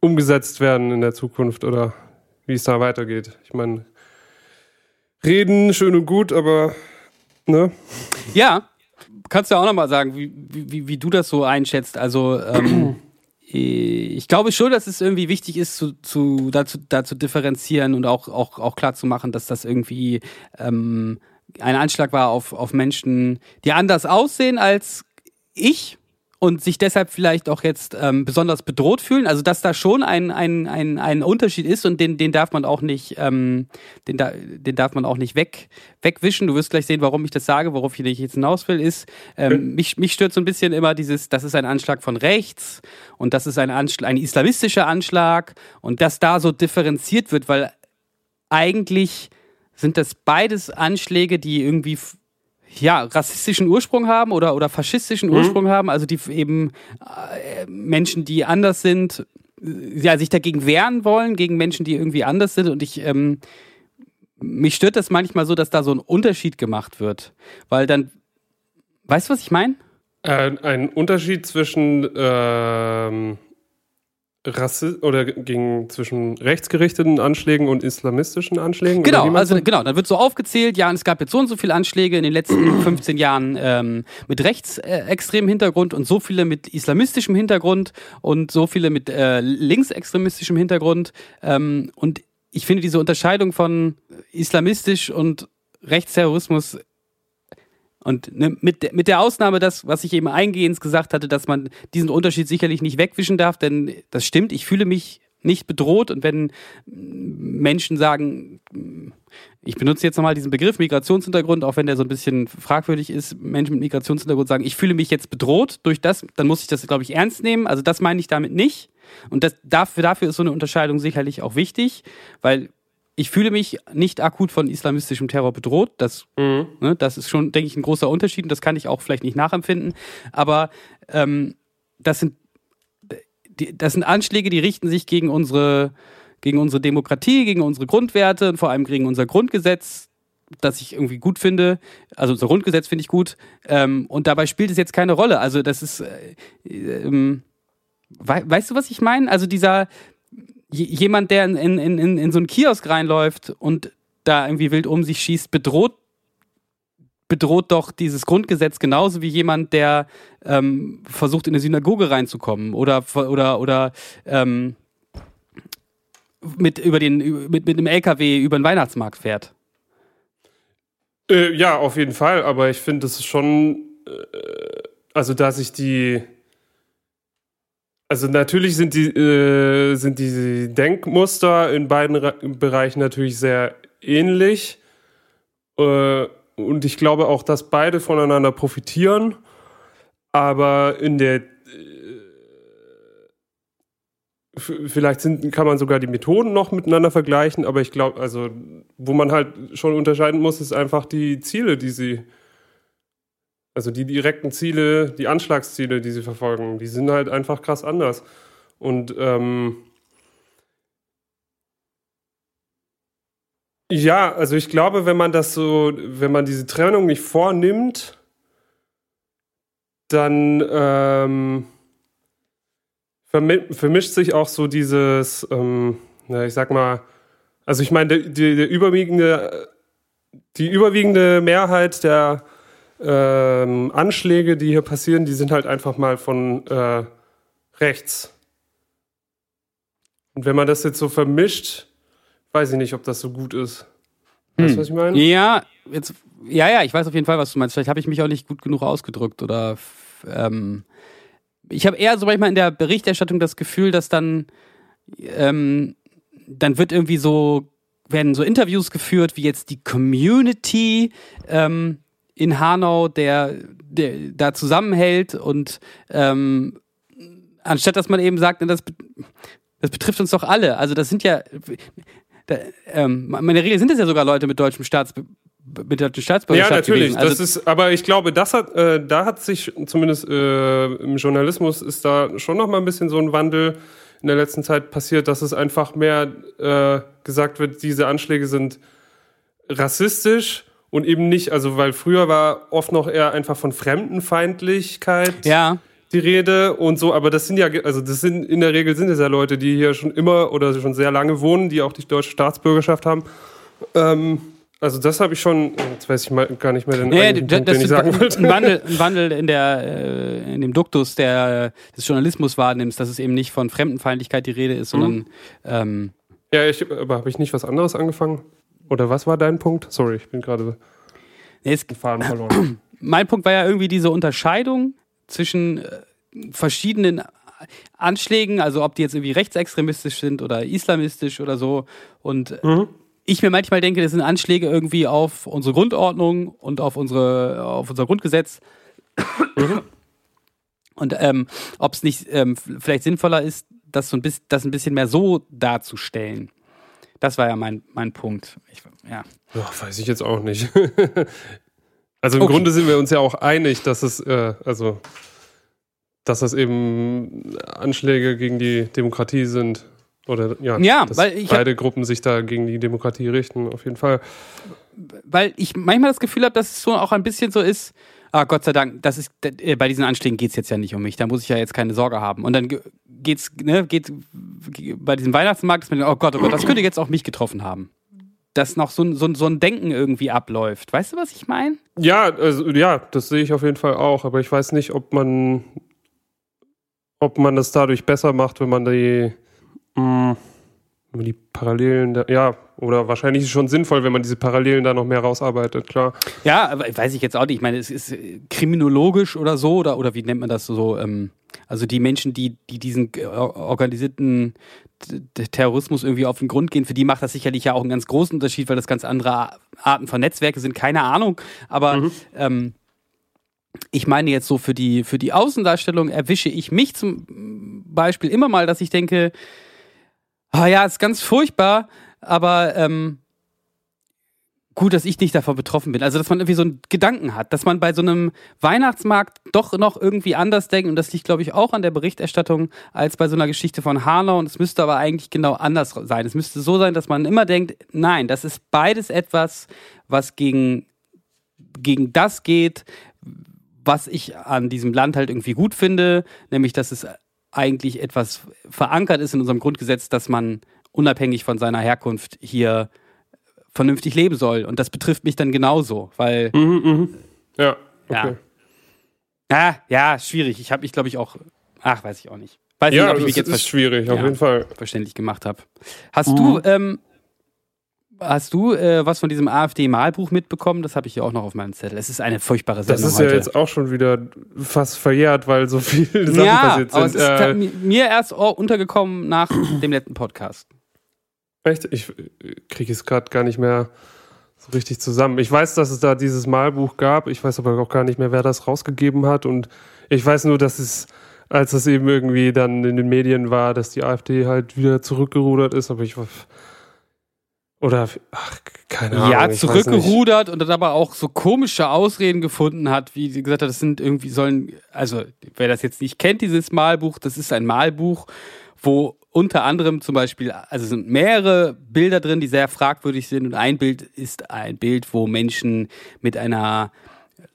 umgesetzt werden in der Zukunft oder wie es da weitergeht. Ich meine, reden schön und gut, aber ne? Ja, kannst du ja auch nochmal sagen, wie, wie, wie du das so einschätzt. Also, ähm, ich glaube schon, dass es irgendwie wichtig ist, zu, zu, dazu, dazu differenzieren und auch, auch, auch klar zu machen, dass das irgendwie ähm, ein Anschlag war auf, auf Menschen, die anders aussehen als ich und sich deshalb vielleicht auch jetzt ähm, besonders bedroht fühlen. Also dass da schon ein, ein, ein, ein Unterschied ist und den, den darf man auch nicht, ähm, den, da, den darf man auch nicht weg, wegwischen. Du wirst gleich sehen, warum ich das sage, worauf ich jetzt hinaus will, ist, ähm, mich, mich stört so ein bisschen immer dieses, das ist ein Anschlag von rechts und das ist ein, Anschlag, ein islamistischer Anschlag und dass da so differenziert wird, weil eigentlich sind das beides Anschläge, die irgendwie ja, rassistischen Ursprung haben oder, oder faschistischen Ursprung haben, also die eben äh, Menschen, die anders sind, ja, sich dagegen wehren wollen, gegen Menschen, die irgendwie anders sind. Und ich, ähm, mich stört das manchmal so, dass da so ein Unterschied gemacht wird. Weil dann, weißt du, was ich meine? Äh, ein Unterschied zwischen ähm, Rassi oder gegen zwischen rechtsgerichteten Anschlägen und islamistischen Anschlägen? Genau, also genau, dann wird so aufgezählt, ja, und es gab jetzt so und so viele Anschläge in den letzten 15 Jahren ähm, mit rechtsextremem Hintergrund und so viele mit islamistischem Hintergrund und so viele mit äh, linksextremistischem Hintergrund. Ähm, und ich finde diese Unterscheidung von islamistisch und Rechtsterrorismus und ne, mit, der- mit der Ausnahme, das, was ich eben eingehend gesagt hatte, dass man diesen Unterschied sicherlich nicht wegwischen darf, denn das stimmt, ich fühle mich nicht bedroht und wenn Menschen sagen, ich benutze jetzt nochmal diesen Begriff Migrationshintergrund, auch wenn der so ein bisschen fragwürdig ist, Menschen mit Migrationshintergrund sagen, ich fühle mich jetzt bedroht durch das, dann muss ich das, glaube ich, ernst nehmen. Also das meine ich damit nicht. Und das, dafür, dafür ist so eine Unterscheidung sicherlich auch wichtig, weil ich fühle mich nicht akut von islamistischem Terror bedroht. Das Mhm. Ne, das ist schon, denke ich, ein großer Unterschied und das kann ich auch vielleicht nicht nachempfinden. Aber ähm, das, sind, die, das sind Anschläge, die richten sich gegen unsere, gegen unsere Demokratie, gegen unsere Grundwerte und vor allem gegen unser Grundgesetz, das ich irgendwie gut finde. Also unser Grundgesetz finde ich gut. Ähm, und dabei spielt es jetzt keine Rolle. Also das ist, äh, ähm, wei weißt du, was ich meine? Also dieser jemand, der in, in, in, in so einen Kiosk reinläuft und da irgendwie wild um sich schießt, bedroht bedroht doch dieses Grundgesetz genauso wie jemand, der ähm, versucht, in eine Synagoge reinzukommen oder oder oder ähm, mit über den mit, mit einem LKW über den Weihnachtsmarkt fährt. Äh, ja, auf jeden Fall, aber ich finde, das ist schon, äh, also da sich die, also natürlich sind die, äh, sind die Denkmuster in beiden Ra Bereichen natürlich sehr ähnlich. Äh, und ich glaube auch, dass beide voneinander profitieren. Aber in der, äh, vielleicht sind, kann man sogar die Methoden noch miteinander vergleichen, aber ich glaube, also, wo man halt schon unterscheiden muss, ist einfach die Ziele, die sie, also die direkten Ziele, die Anschlagsziele, die sie verfolgen, die sind halt einfach krass anders. Und ähm, ja, also ich glaube, wenn man das so, wenn man diese Trennung nicht vornimmt, dann ähm, vermi vermischt sich auch so dieses, ähm, na, ich sag mal, also ich meine, der, der, der überwiegende, die überwiegende Mehrheit der ähm, Anschläge, die hier passieren, die sind halt einfach mal von äh, rechts. Und wenn man das jetzt so vermischt, weiß ich nicht, ob das so gut ist. Weißt du, was ich meine? Ja, jetzt ja ja, ich weiß auf jeden Fall, was du meinst. Vielleicht habe ich mich auch nicht gut genug ausgedrückt oder ähm, ich habe eher so manchmal in der Berichterstattung das Gefühl, dass dann ähm, dann wird irgendwie so werden so Interviews geführt, wie jetzt die Community ähm, in Hanau, der, der da zusammenhält und ähm, anstatt dass man eben sagt, das, das betrifft uns doch alle. Also das sind ja, da, ähm, in der Regel sind es ja sogar Leute mit deutschem Staats mit Ja, Staatsbürgerschaft natürlich. gewesen. Also, das ist, aber ich glaube, das hat, äh, da hat sich zumindest äh, im Journalismus ist da schon noch mal ein bisschen so ein Wandel in der letzten Zeit passiert, dass es einfach mehr äh, gesagt wird, diese Anschläge sind rassistisch und eben nicht, also weil früher war oft noch eher einfach von Fremdenfeindlichkeit ja, die Rede und so, aber das sind ja, also das sind in der Regel sind es ja Leute, die hier schon immer oder schon sehr lange wohnen, die auch die deutsche Staatsbürgerschaft haben. Ähm, also das habe ich schon, jetzt weiß ich mal gar nicht mehr den Nee, Punkt, den ich sagen ein wollte. Wandel, ein Wandel in der äh, in dem Duktus der des Journalismus wahrnimmst, dass es eben nicht von Fremdenfeindlichkeit die Rede ist, sondern ähm, Ja, ich, aber habe ich nicht was anderes angefangen? Oder was war dein Punkt? Sorry, ich bin gerade nee, den Faden verloren. mein Punkt war ja irgendwie diese Unterscheidung zwischen äh, verschiedenen Anschlägen, also ob die jetzt irgendwie rechtsextremistisch sind oder islamistisch oder so. Und Mhm. ich mir manchmal denke, das sind Anschläge irgendwie auf unsere Grundordnung und auf unsere, auf unser Grundgesetz. Und ähm, ob es nicht ähm, vielleicht sinnvoller ist, das so ein bisschen, das ein bisschen mehr so darzustellen. Das war ja mein, mein Punkt. Ich, ja. Ja, weiß ich jetzt auch nicht. also im Okay. Grunde sind wir uns ja auch einig, dass es, äh, also dass das eben Anschläge gegen die Demokratie sind. Oder ja, Ja, dass weil ich hab- beide Gruppen sich da gegen die Demokratie richten, auf jeden Fall. weil ich manchmal das Gefühl habe, dass es so auch ein bisschen so ist, ah Gott sei Dank, das ist, äh, bei diesen Anschlägen geht es jetzt ja nicht um mich, da muss ich ja jetzt keine Sorge haben. Und dann ge- geht's, ne, geht bei diesem Weihnachtsmarkt, denkt, oh Gott, oh Gott, das könnte jetzt auch mich getroffen haben. Dass noch so, ein- so, so ein Denken irgendwie abläuft. Weißt du, was ich meine? Ja, also ja, das sehe ich auf jeden Fall auch, aber ich weiß nicht, ob man ob man das dadurch besser macht, wenn man die mh, wenn man die Parallelen da, ja, oder wahrscheinlich ist es schon sinnvoll, wenn man diese Parallelen da noch mehr rausarbeitet, klar. Ja, aber weiß ich jetzt auch nicht. Ich meine, es ist äh, kriminologisch oder so, oder, oder wie nennt man das so? Ähm, also die Menschen, die, die diesen äh, organisierten Terrorismus irgendwie auf den Grund gehen, für die macht das sicherlich ja auch einen ganz großen Unterschied, weil das ganz andere Arten von Netzwerke sind, keine Ahnung. Aber ähm, ich meine jetzt so für die, für die Außendarstellung erwische ich mich zum Beispiel immer mal, dass ich denke, ah ja, ist ganz furchtbar, aber ähm, gut, dass ich nicht davon betroffen bin. Also, dass man irgendwie so einen Gedanken hat, dass man bei so einem Weihnachtsmarkt doch noch irgendwie anders denkt. Und das liegt, glaube ich, auch an der Berichterstattung als bei so einer Geschichte von Hanau. Und es müsste aber eigentlich genau anders sein. Es müsste so sein, dass man immer denkt, nein, das ist beides etwas, was gegen, gegen das geht, was ich an diesem Land halt irgendwie gut finde, nämlich dass es eigentlich etwas verankert ist in unserem Grundgesetz, dass man unabhängig von seiner Herkunft hier vernünftig leben soll. Und das betrifft mich dann genauso, weil, Mhm, mhm. Ja, okay. Ja. ah, ja, schwierig. Ich habe mich, glaube ich, auch, ach, weiß ich auch nicht. Weiß Ja, nicht, ob ich mich jetzt ist schwierig, auf Ja. jeden Fall. verständlich gemacht habe. Hast du, ähm, hast du äh, was von diesem AfD-Malbuch mitbekommen? Das habe ich ja auch noch auf meinem Zettel. Es ist eine furchtbare Sendung Das ist ja heute. jetzt auch schon wieder fast verjährt, weil so viele Sachen ja, passiert aber es sind. ist Äh, mi- mir erst untergekommen nach dem letzten Podcast. echt? Ich kriege es gerade gar nicht mehr so richtig zusammen. Ich weiß, dass es da dieses Malbuch gab. Ich weiß aber auch gar nicht mehr, wer das rausgegeben hat. Und ich weiß nur, dass es, als es eben irgendwie dann in den Medien war, dass die AfD halt wieder zurückgerudert ist. Aber ich. Oder, ach, keine Ahnung. ja, zurückgerudert und dann aber auch so komische Ausreden gefunden hat, wie sie gesagt hat, das sind irgendwie sollen, also wer das jetzt nicht kennt, dieses Malbuch, das ist ein Malbuch, wo unter anderem zum Beispiel, also sind mehrere Bilder drin, die sehr fragwürdig sind und ein Bild ist ein Bild, wo Menschen mit einer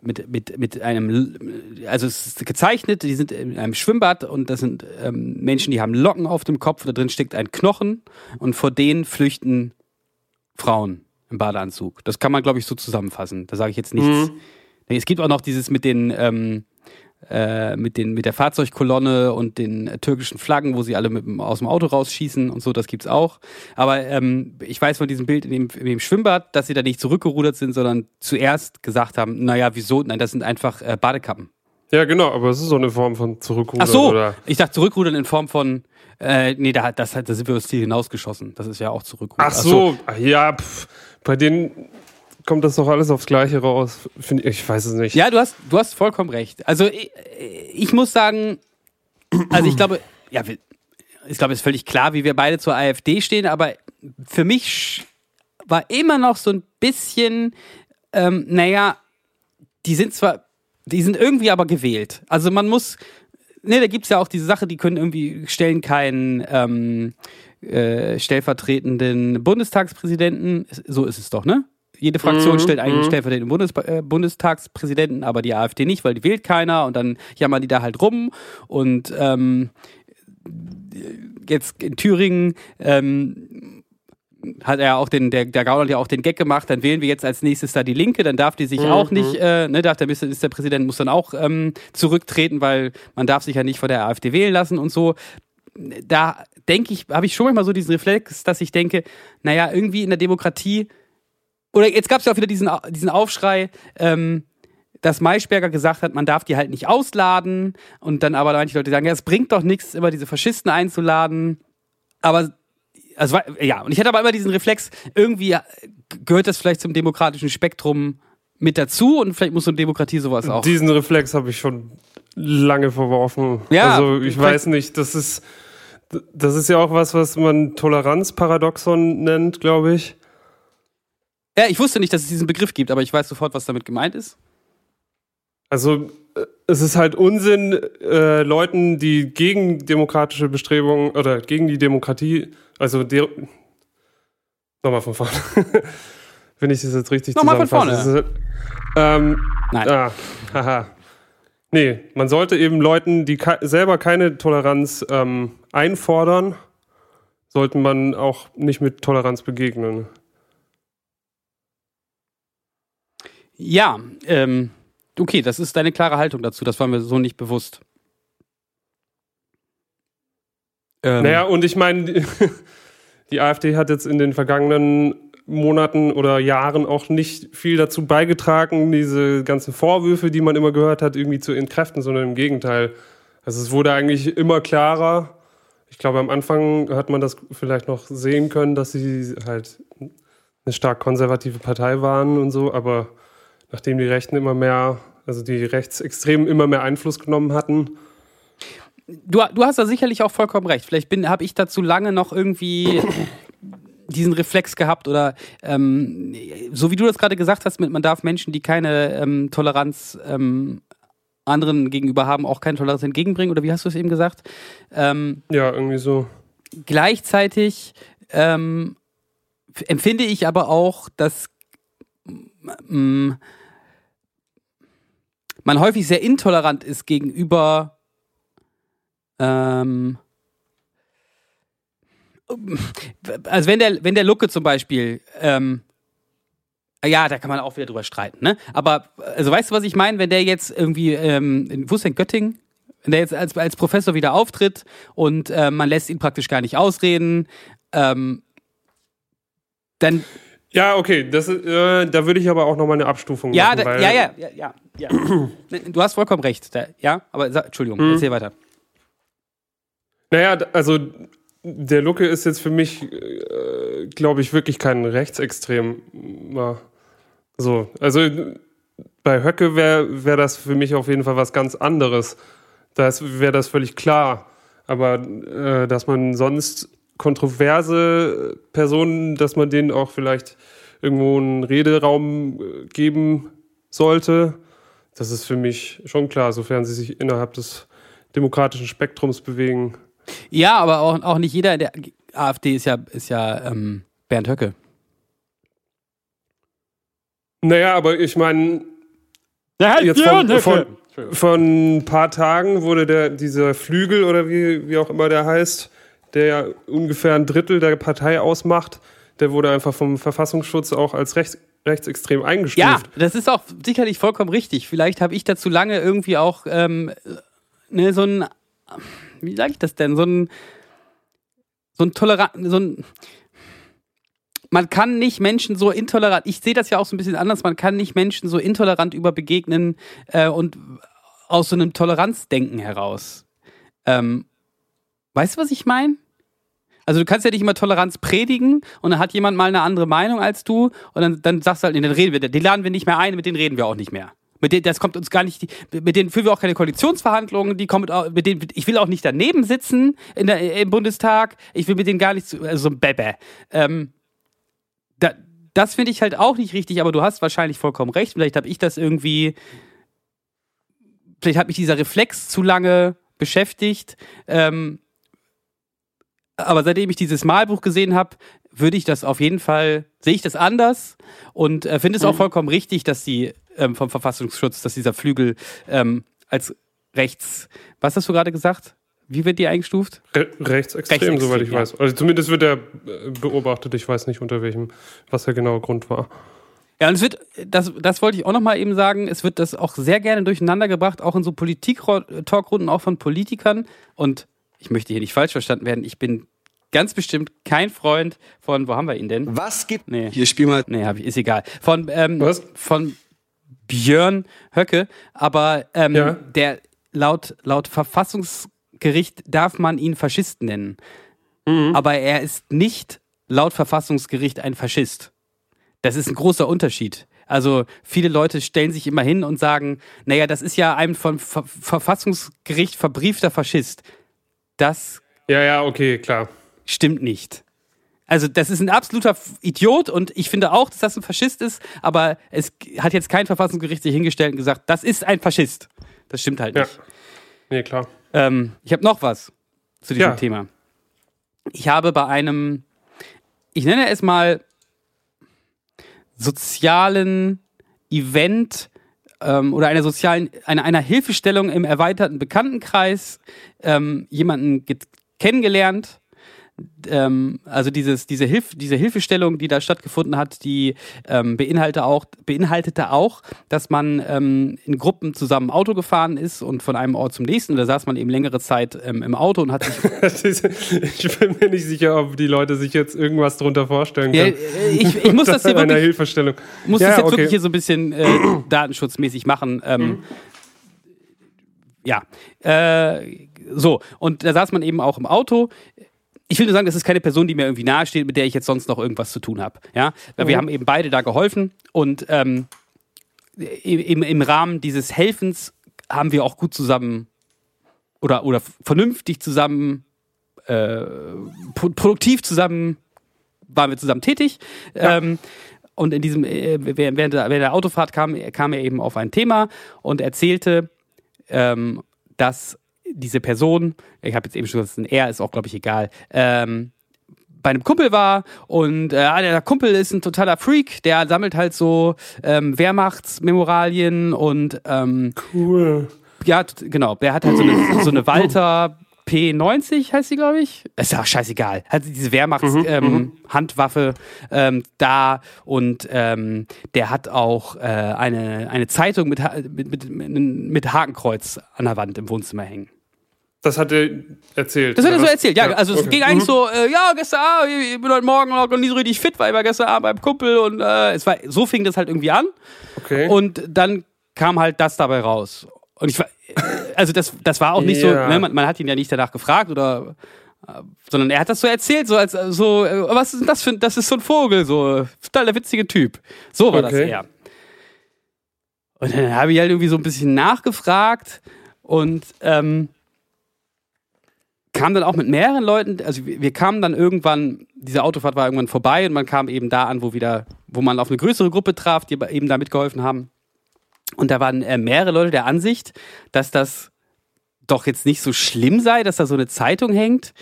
mit, mit, mit einem, also es ist gezeichnet, die sind in einem Schwimmbad und das sind ähm, Menschen, die haben Locken auf dem Kopf, da drin steckt ein Knochen und vor denen flüchten Frauen im Badeanzug. Das kann man, glaube ich, so zusammenfassen. Da sage ich jetzt nichts. Nee, Es gibt auch noch dieses mit den, ähm, äh, mit den, mit der Fahrzeugkolonne und den äh, türkischen Flaggen, wo sie alle mit, aus dem Auto rausschießen und so, das gibt's auch. Aber ähm, ich weiß von diesem Bild in dem, in dem Schwimmbad, dass sie da nicht zurückgerudert sind, sondern zuerst gesagt haben, naja, wieso? Nein, das sind einfach äh, Badekappen. Ja, genau, aber es ist so eine Form von Zurückrudern. Ach so, Oder? ich dachte zurückrudern in Form von, äh, nee, da, das, da sind wir das Ziel hinausgeschossen. Das ist ja auch zurückrudern. Ach so, ach ja, pff, bei denen kommt das doch alles aufs Gleiche raus. Find ich, weiß es nicht. Ja, du hast, du hast vollkommen recht. Also ich, ich muss sagen, also ich glaube, ja, ich glaube, es ist völlig klar, wie wir beide zur AfD stehen, aber für mich war immer noch so ein bisschen, ähm, naja, die sind zwar, die sind irgendwie aber gewählt. Also man muss, ne, da gibt's ja auch diese Sache, die können irgendwie, stellen keinen ähm, äh, stellvertretenden Bundestagspräsidenten, so ist es doch, ne? Jede Fraktion stellt einen stellvertretenden Bundes äh, Bundestagspräsidenten, aber die AfD nicht, weil die wählt keiner und dann jammern die da halt rum und ähm, jetzt in Thüringen ähm, hat er auch den, der, der Gauland ja auch den Gag gemacht, dann wählen wir jetzt als nächstes da die Linke, dann darf die sich auch nicht, äh, ne, darf der Ministerpräsident muss dann auch ähm, zurücktreten, weil man darf sich ja nicht von der AfD wählen lassen und so. Da denke ich, habe ich schon manchmal so diesen Reflex, dass ich denke, naja, irgendwie in der Demokratie, oder jetzt gab es ja auch wieder diesen, diesen Aufschrei, ähm, dass Maischberger gesagt hat, man darf die halt nicht ausladen und dann aber manche Leute sagen, ja, es bringt doch nichts, immer diese Faschisten einzuladen. Aber also ja, und ich hatte aber immer diesen Reflex, irgendwie äh, gehört das vielleicht zum demokratischen Spektrum mit dazu und vielleicht muss so eine Demokratie sowas auch. Diesen Reflex habe ich schon lange verworfen. Ja, also ich weiß nicht, das ist das ist ja auch was, was man Toleranzparadoxon nennt, glaube ich. ja, ich wusste nicht, dass es diesen Begriff gibt, aber ich weiß sofort, was damit gemeint ist. Also äh, es ist halt Unsinn, äh, Leuten, die gegen demokratische Bestrebungen oder gegen die Demokratie, also de nochmal von vorne, wenn ich das jetzt richtig Nochmal von vorne. Ist, ähm, Nein. Ah, haha. Nee, man sollte eben Leuten, die selber keine Toleranz ähm, einfordern, sollte man auch nicht mit Toleranz begegnen. Ja, ähm, okay, das ist deine klare Haltung dazu. Das war mir so nicht bewusst. Ähm, Naja, und ich meine, die, die AfD hat jetzt in den vergangenen Monaten oder Jahren auch nicht viel dazu beigetragen, diese ganzen Vorwürfe, die man immer gehört hat, irgendwie zu entkräften, sondern im Gegenteil. Also es wurde eigentlich immer klarer. Ich glaube, am Anfang hat man das vielleicht noch sehen können, dass sie halt eine stark konservative Partei waren und so, aber nachdem die Rechten immer mehr, also die Rechtsextremen immer mehr Einfluss genommen hatten, du, du hast da sicherlich auch vollkommen recht. Vielleicht habe ich dazu lange noch irgendwie diesen Reflex gehabt oder ähm, so wie du das gerade gesagt hast, mit man darf Menschen, die keine ähm, Toleranz ähm, anderen gegenüber haben, auch keine Toleranz entgegenbringen oder wie hast du es eben gesagt? Ähm, ja, irgendwie so. gleichzeitig ähm, empfinde ich aber auch, dass man häufig sehr intolerant ist gegenüber ähm, also wenn der, wenn der Lucke zum Beispiel, ähm, ja, da kann man auch wieder drüber streiten, ne? Aber, also weißt du, was ich meine? Wenn der jetzt irgendwie, ähm, in, wo ist denn Göttingen? Wenn der jetzt als, als Professor wieder auftritt und äh, man lässt ihn praktisch gar nicht ausreden, ähm, dann, Ja, okay, das, äh, da würde ich aber auch nochmal eine Abstufung ja, machen. da, weil, ja, ja, ja, ja, ja. du hast vollkommen recht, da, ja, aber, Entschuldigung, Mhm. erzähl weiter. Naja, also der Lucke ist jetzt für mich, äh, glaube ich, wirklich kein Rechtsextremer. So, also bei Höcke wäre wär das für mich auf jeden Fall was ganz anderes. Da wäre das völlig klar. Aber äh, dass man sonst kontroverse Personen, dass man denen auch vielleicht irgendwo einen Rederaum äh, geben sollte, das ist für mich schon klar, sofern sie sich innerhalb des demokratischen Spektrums bewegen. Ja, aber auch, auch nicht jeder in der AfD ist ja, ist ja ähm, Bernd Höcke. Naja, aber ich meine, Der jetzt von, von, von ein paar Tagen wurde der, dieser Flügel oder wie, wie auch immer der heißt, der ja ungefähr ein Drittel der Partei ausmacht, der wurde einfach vom Verfassungsschutz auch als rechts, rechtsextrem eingestuft. Ja, das ist auch sicherlich vollkommen richtig. Vielleicht habe ich dazu lange irgendwie auch ähm, ne, so ein, wie sage ich das denn, so ein, so ein tolerant, so ein, man kann nicht Menschen so intolerant, ich sehe das ja auch so ein bisschen anders, man kann nicht Menschen so intolerant über begegnen äh, und aus so einem Toleranzdenken heraus. Ähm, weißt du, was ich meine? Also du kannst ja nicht immer Toleranz predigen und dann hat jemand mal eine andere Meinung als du und dann, dann sagst du halt, nee, dann reden wir, den laden wir nicht mehr ein, mit denen reden wir auch nicht mehr. Mit denen, das kommt uns gar nicht, die- mit denen führen wir auch keine Koalitionsverhandlungen, die kommen, mit, denen, ich will auch nicht daneben sitzen in der, im Bundestag, ich will mit denen gar nicht, also so ein Bebe. Ähm, da, das finde ich halt auch nicht richtig, aber du hast wahrscheinlich vollkommen recht. Vielleicht habe ich das irgendwie, vielleicht hat mich dieser Reflex zu lange beschäftigt. Ähm, aber seitdem ich dieses Malbuch gesehen habe, würde ich das auf jeden Fall, sehe ich das anders und äh, finde es auch vollkommen richtig, dass sie ähm, vom Verfassungsschutz, dass dieser Flügel ähm, als rechts, was hast du gerade gesagt? Wie wird die eingestuft? Re rechtsextrem, Rechtsextrem, soweit ich ja. weiß. Also zumindest wird er äh, beobachtet, ich weiß nicht unter welchem, was der genaue Grund war. Ja, und es wird, das, das wollte ich auch nochmal eben sagen, es wird das auch sehr gerne durcheinander gebracht, auch in so Politik-Talkrunden, auch von Politikern. Und ich möchte hier nicht falsch verstanden werden, ich bin ganz bestimmt kein Freund von, wo haben wir ihn denn? Was gibt. Nee. Hier spiel mal. Nee, hab ich, ist egal. Von, ähm, Was? von Björn Höcke, aber ähm, Ja. der laut, laut Verfassungsgericht darf man ihn Faschist nennen. Aber er ist nicht laut Verfassungsgericht ein Faschist. Das ist ein großer Unterschied. Also viele Leute stellen sich immer hin und sagen, naja, das ist ja ein vom Ver Verfassungsgericht verbriefter Faschist. Das Ja, ja, okay, klar. stimmt nicht. Also das ist ein absoluter Idiot und ich finde auch, dass das ein Faschist ist, aber es hat jetzt kein Verfassungsgericht sich hingestellt und gesagt, das ist ein Faschist. Das stimmt halt Ja. nicht. Nee, klar. Ähm, ich habe noch was zu diesem Ja. Thema. Ich habe bei einem, ich nenne es mal sozialen Event ähm, oder einer sozialen, einer, einer Hilfestellung im erweiterten Bekanntenkreis ähm, jemanden ge- kennengelernt. Ähm, also dieses, diese, Hilf diese Hilfestellung, die da stattgefunden hat, die ähm, beinhalte auch, beinhaltete auch, dass man ähm, in Gruppen zusammen Auto gefahren ist und von einem Ort zum nächsten. Da saß man eben längere Zeit ähm, im Auto und hat sich ich bin mir nicht sicher, ob die Leute sich jetzt irgendwas darunter vorstellen Ja, können. äh, ich, ich muss das hier wirklich, Hilfestellung. muss Ja, das jetzt okay. wirklich hier so ein bisschen äh, datenschutzmäßig machen. Ähm, Ja. Äh, so, und da saß man eben auch im Auto. Ich will nur sagen, das ist keine Person, die mir irgendwie nahesteht, mit der ich jetzt sonst noch irgendwas zu tun habe. Ja? Weil Wir haben eben beide da geholfen und ähm, im, im Rahmen dieses Helfens haben wir auch gut zusammen oder, oder vernünftig zusammen, äh, pro produktiv zusammen waren wir zusammen tätig. Ähm, und in diesem, äh, während, während der, während der Autofahrt kam, kam er eben auf ein Thema und erzählte, ähm, dass diese Person, ich habe jetzt eben schon gesagt, er ist auch, glaube ich, egal, ähm, bei einem Kumpel war und äh, ah, der Kumpel ist ein totaler Freak, der sammelt halt so ähm, Wehrmachtsmemoralien und ähm, Cool. ja, genau. Der hat halt so eine, so eine Walter P90, heißt sie, glaube ich. Ist ja scheißegal. Hat diese Wehrmachts-Handwaffe ähm, Handwaffe, ähm, da und ähm, der hat auch äh, eine, eine Zeitung mit, mit, mit, mit Hakenkreuz an der Wand im Wohnzimmer hängen. Das hat er erzählt. Das hat er so erzählt, ja. also es okay. ging eigentlich so, äh, ja, gestern Abend, ich bin heute Morgen noch nie so richtig fit, weil ich war gestern Abend beim Kumpel und äh, es war, so fing das halt irgendwie an. Okay. Und dann kam halt das dabei raus. Und ich war, also das, das war auch nicht so, Ja. ne, man, man hat ihn ja nicht danach gefragt oder, äh, sondern er hat das so erzählt, so als äh, so, äh, was ist denn das für, das ist so ein Vogel, so total der witzige Typ. So war das Okay. eher. Und dann habe ich halt irgendwie so ein bisschen nachgefragt und ähm, kam dann auch mit mehreren Leuten, also wir, wir kamen dann irgendwann, diese Autofahrt war irgendwann vorbei und man kam eben da an, wo wieder, wo man auf eine größere Gruppe traf, die eben da mitgeholfen haben. Und da waren äh, mehrere Leute der Ansicht, dass das doch jetzt nicht so schlimm sei, dass da so eine Zeitung hängt,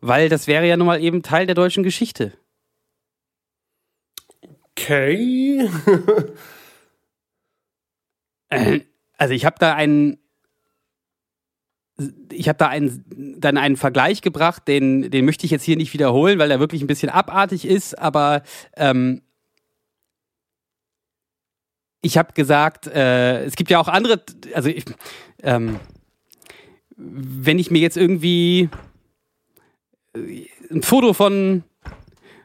weil das wäre ja nun mal eben Teil der deutschen Geschichte. okay. Äh, Also ich habe da einen, ich habe da einen, dann einen Vergleich gebracht, den, den möchte ich jetzt hier nicht wiederholen, weil er wirklich ein bisschen abartig ist, aber ähm, ich habe gesagt, äh, es gibt ja auch andere, also ich, ähm, wenn ich mir jetzt irgendwie äh, ein Foto von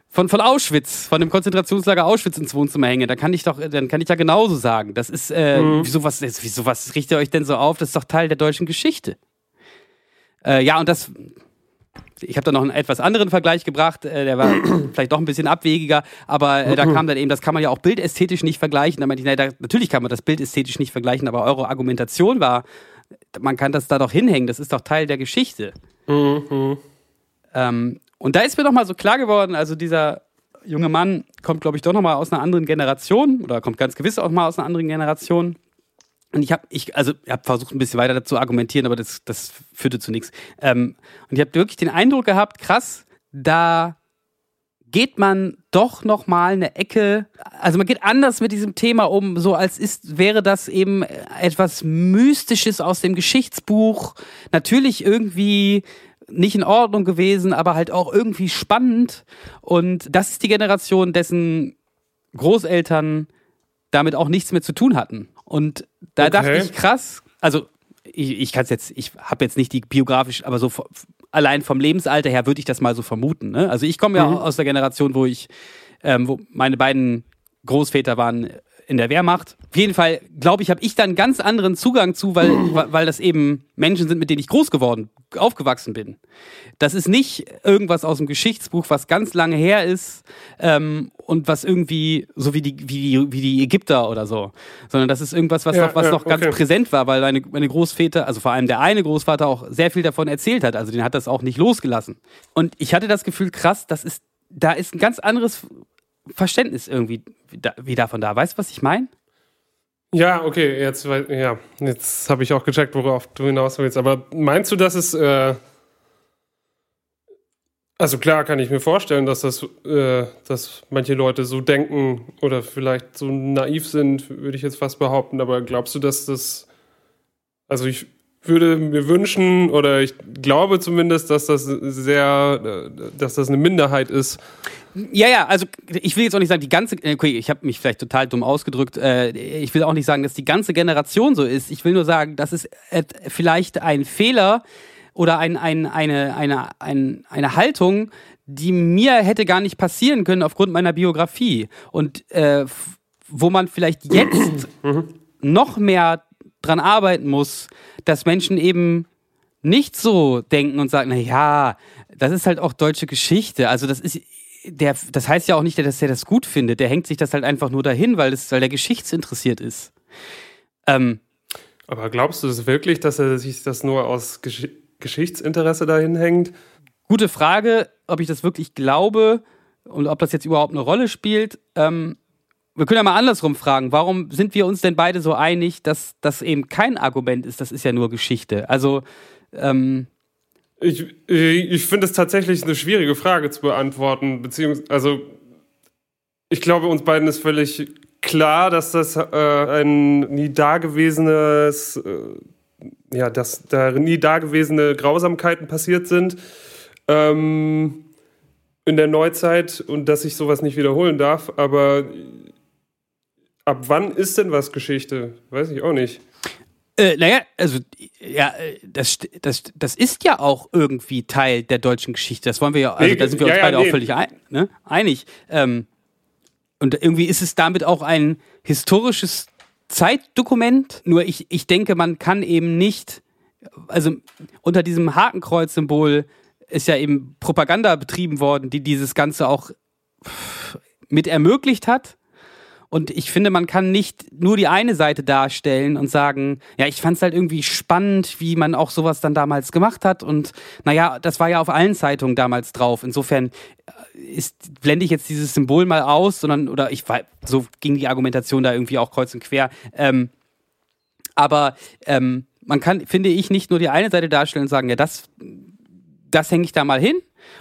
von, von Auschwitz, von dem Konzentrationslager Auschwitz ins Wohnzimmer hänge, dann kann ich doch, dann kann ich ja genauso sagen. Das ist, äh, wieso was, wieso was richtet ihr euch denn so auf? Das ist doch Teil der deutschen Geschichte. Äh, ja, und das, ich habe da noch einen etwas anderen Vergleich gebracht, äh, der war vielleicht doch ein bisschen abwegiger, aber äh, da kam dann eben, das kann man ja auch bildästhetisch nicht vergleichen. Da meinte ich, naja, da, natürlich kann man das bildästhetisch nicht vergleichen, aber eure Argumentation war, man kann das da doch hinhängen, das ist doch Teil der Geschichte. Ähm, und da ist mir noch mal so klar geworden, also dieser junge Mann kommt, glaube ich, doch noch mal aus einer anderen Generation oder kommt ganz gewiss auch mal aus einer anderen Generation. Und ich habe, ich, also, ich habe versucht, ein bisschen weiter zu argumentieren, aber das, das führte zu nichts. Ähm, und ich habe wirklich den Eindruck gehabt, krass, da geht man doch noch mal eine Ecke, also man geht anders mit diesem Thema um, so als ist, wäre das eben etwas Mystisches aus dem Geschichtsbuch, natürlich irgendwie nicht in Ordnung gewesen, aber halt auch irgendwie spannend. Und das ist die Generation, dessen Großeltern damit auch nichts mehr zu tun hatten. Und da Okay. dachte ich, krass, also ich, ich kann es jetzt, ich habe jetzt nicht die biografisch, aber so allein vom Lebensalter her würde ich das mal so vermuten. Ne? Also ich komme ja aus der Generation, wo ich, ähm, wo meine beiden Großväter waren in der Wehrmacht. Auf jeden Fall, glaube ich, habe ich da einen ganz anderen Zugang zu, weil, weil das eben Menschen sind, mit denen ich groß geworden, aufgewachsen bin. Das ist nicht irgendwas aus dem Geschichtsbuch, was ganz lange her ist ähm, und was irgendwie so wie die, wie, die, wie die Ägypter oder so, sondern das ist irgendwas, was Ja, noch, was ja, noch ganz okay. präsent war, weil meine, meine Großväter, also vor allem der eine Großvater auch sehr viel davon erzählt hat, also den hat das auch nicht losgelassen. Und ich hatte das Gefühl, krass, das ist, da ist ein ganz anderes Verständnis irgendwie wie, da, wie davon da. Weißt du, was ich meine? Ja, okay, jetzt, ja, jetzt habe ich auch gecheckt, worauf du hinaus willst. Aber meinst du, dass es, äh, also klar kann ich mir vorstellen, dass das, äh, dass manche Leute so denken oder vielleicht so naiv sind, würde ich jetzt fast behaupten. Aber glaubst du, dass das, also ich würde mir wünschen oder ich glaube zumindest, dass das sehr, dass das eine Minderheit ist. Ja, ja, also ich will jetzt auch nicht sagen, die ganze, äh, okay, ich habe mich vielleicht total dumm ausgedrückt. Äh, ich will auch nicht sagen, dass die ganze Generation so ist. Ich will nur sagen, das ist äh, vielleicht ein Fehler oder ein, ein, eine, eine, ein, eine Haltung, die mir hätte gar nicht passieren können aufgrund meiner Biografie. Und äh, wo man vielleicht jetzt noch mehr dran arbeiten muss, dass Menschen eben nicht so denken und sagen, na ja, das ist halt auch deutsche Geschichte. Also das ist der, das heißt ja auch nicht, dass er das gut findet. Der hängt sich das halt einfach nur dahin, weil, das, weil der geschichtsinteressiert ist. Ähm, Aber glaubst du das wirklich, dass er sich das nur aus Gesch Geschichtsinteresse dahin hängt? gute Frage, ob ich das wirklich glaube und ob das jetzt überhaupt eine Rolle spielt. Ähm, wir können ja mal andersrum fragen. Warum sind wir uns denn beide so einig, dass das eben kein Argument ist? Das ist ja nur Geschichte. Also, ähm, Ich, ich finde es tatsächlich eine schwierige Frage zu beantworten, beziehungsweise, also ich glaube, uns beiden ist völlig klar, dass das äh, ein nie dagewesenes, äh, ja, dass da nie dagewesene Grausamkeiten passiert sind ähm, in der Neuzeit und dass sich sowas nicht wiederholen darf. Aber ab wann ist denn was Geschichte? Weiß ich auch nicht. Äh, naja, also ja, äh, das, das, das ist ja auch irgendwie Teil der deutschen Geschichte. Das wollen wir ja, also Nee, da sind wir uns ja, ja, beide nee. auch völlig ein, ne? einig. Ähm, und irgendwie ist es damit auch ein historisches Zeitdokument. Nur ich, ich denke, man kann eben nicht, also unter diesem Hakenkreuz-Symbol ist ja eben Propaganda betrieben worden, die dieses Ganze auch mit ermöglicht hat. Und ich finde, man kann nicht nur die eine Seite darstellen und sagen, ja, ich fand es halt irgendwie spannend, wie man auch sowas dann damals gemacht hat. Und naja, das war ja auf allen Zeitungen damals drauf. Insofern äh, ist, blende ich jetzt dieses Symbol mal aus, sondern, oder ich war, so ging die Argumentation da irgendwie auch kreuz und quer. Ähm, aber ähm, man kann, finde ich, nicht nur die eine Seite darstellen und sagen, ja, das, das hänge ich da mal hin.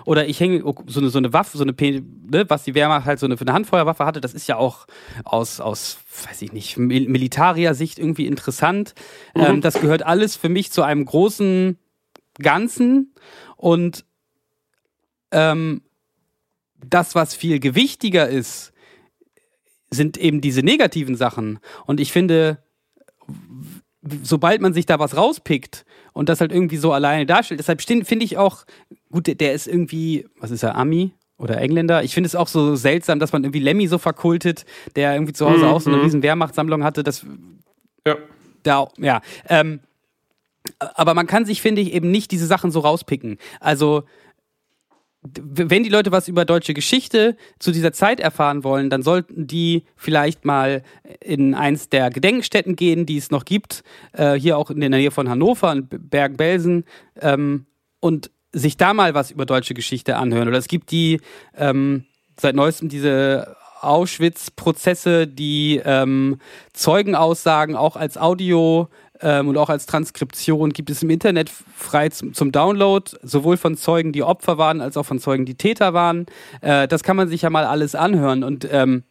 Oder ich hänge so eine, so eine Waffe, so eine, ne, was die Wehrmacht halt so eine, für eine Handfeuerwaffe hatte, das ist ja auch aus, aus weiß ich nicht, Mil Militarier-Sicht irgendwie interessant. Ähm, das gehört alles für mich zu einem großen Ganzen. Und ähm, das, was viel gewichtiger ist, sind eben diese negativen Sachen. Und ich finde, sobald man sich da was rauspickt und das halt irgendwie so alleine darstellt, deshalb finde ich auch, gut, der- der ist irgendwie, was ist er, Ami? Oder Engländer. Ich finde es auch so seltsam, dass man irgendwie Lemmy so verkultet, der irgendwie zu Hause auch so eine riesen Wehrmachtssammlung hatte. Das Ja. da, ja. Ähm, aber man kann sich, finde ich, eben nicht diese Sachen so rauspicken. Also, wenn die Leute was über deutsche Geschichte zu dieser Zeit erfahren wollen, dann sollten die vielleicht mal in eins der Gedenkstätten gehen, die es noch gibt, äh, hier auch in der Nähe von Hannover, in Bergen-Belsen, ähm, und sich da mal was über deutsche Geschichte anhören. Oder es gibt die ähm, seit neuestem diese Auschwitz-Prozesse, die ähm, Zeugenaussagen auch als Audio ähm, und auch als Transkription gibt es im Internet frei zum, zum Download, sowohl von Zeugen, die Opfer waren, als auch von Zeugen, die Täter waren. Äh, das kann man sich ja mal alles anhören und ähm,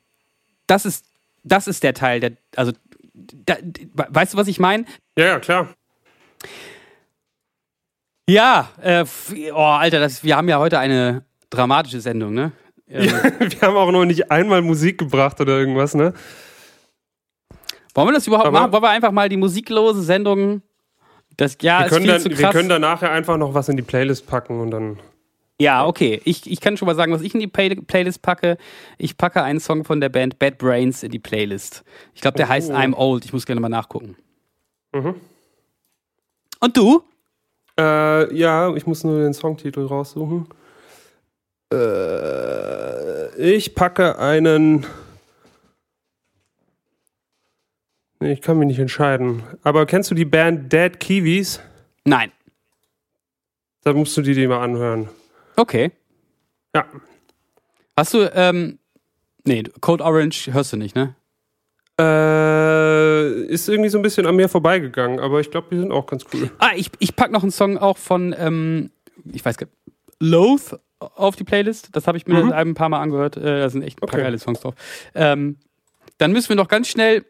das ist das ist der Teil, der also da, weißt du, was ich meine? Ja, ja, klar. Ja, äh, oh, Alter, das, wir haben ja heute eine dramatische Sendung, ne? Ähm, Wir haben auch noch nicht einmal Musik gebracht oder irgendwas, ne? Wollen wir das überhaupt Aber- machen? Wollen wir einfach mal die musiklose Sendung? Das ja Wir ist können, viel dann, wir können dann nachher einfach noch was in die Playlist packen und dann. ja, okay. Ich, ich kann schon mal sagen, was ich in die Play Playlist packe. Ich packe einen Song von der Band Bad Brains in die Playlist. Ich glaube, der heißt Oh. I'm Old. Ich muss gerne mal nachgucken. Mhm. Und du? Äh, ja, ich muss nur den Songtitel raussuchen. Äh, ich packe einen. Nee, ich kann mich nicht entscheiden. Aber kennst du die Band Dead Kiwis? Nein. Da musst du dir die mal anhören. Okay. Ja. Hast du, ähm, nee, Code Orange hörst du nicht, ne? Äh, ist irgendwie so ein bisschen an mir vorbeigegangen, aber ich glaube, die sind auch ganz cool. Ah, ich, ich pack noch einen Song auch von, ähm, ich weiß gar nicht, Loath auf die Playlist. Das habe ich mir Mhm. ein paar Mal angehört. Äh, da sind echt ein paar Okay. geile Songs drauf. Ähm, dann müssen wir noch ganz schnell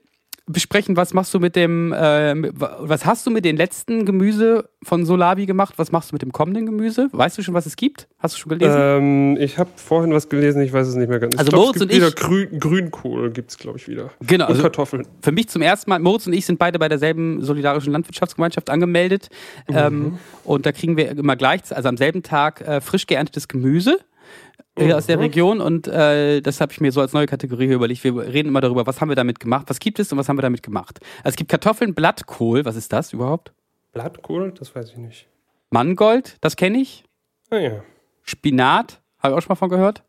besprechen, was machst du mit dem, äh, was hast du mit den letzten Gemüse von Solavi gemacht? Was machst du mit dem kommenden Gemüse? Weißt du schon, was es gibt? Hast du schon gelesen? Ähm, ich habe vorhin was gelesen, ich weiß es nicht mehr ganz. Also ich glaub, Moritz es gibt und wieder ich- Grün, Grünkohl gibt's glaube ich wieder. genau, Und also Kartoffeln. für mich zum ersten Mal, Moritz und ich sind beide bei derselben solidarischen Landwirtschaftsgemeinschaft angemeldet. Mhm. Ähm, und da kriegen wir immer gleich, also am selben Tag, äh, frisch geerntetes Gemüse. Äh, Aus der Mhm. Region und äh, das habe ich mir so als neue Kategorie hier überlegt. Wir reden immer darüber, was haben wir damit gemacht, was gibt es und was haben wir damit gemacht. Also es gibt Kartoffeln, Blattkohl, was ist das überhaupt? Blattkohl? Das weiß ich nicht. Mangold, das kenne ich. Ah ja. Spinat, habe ich auch schon mal von gehört.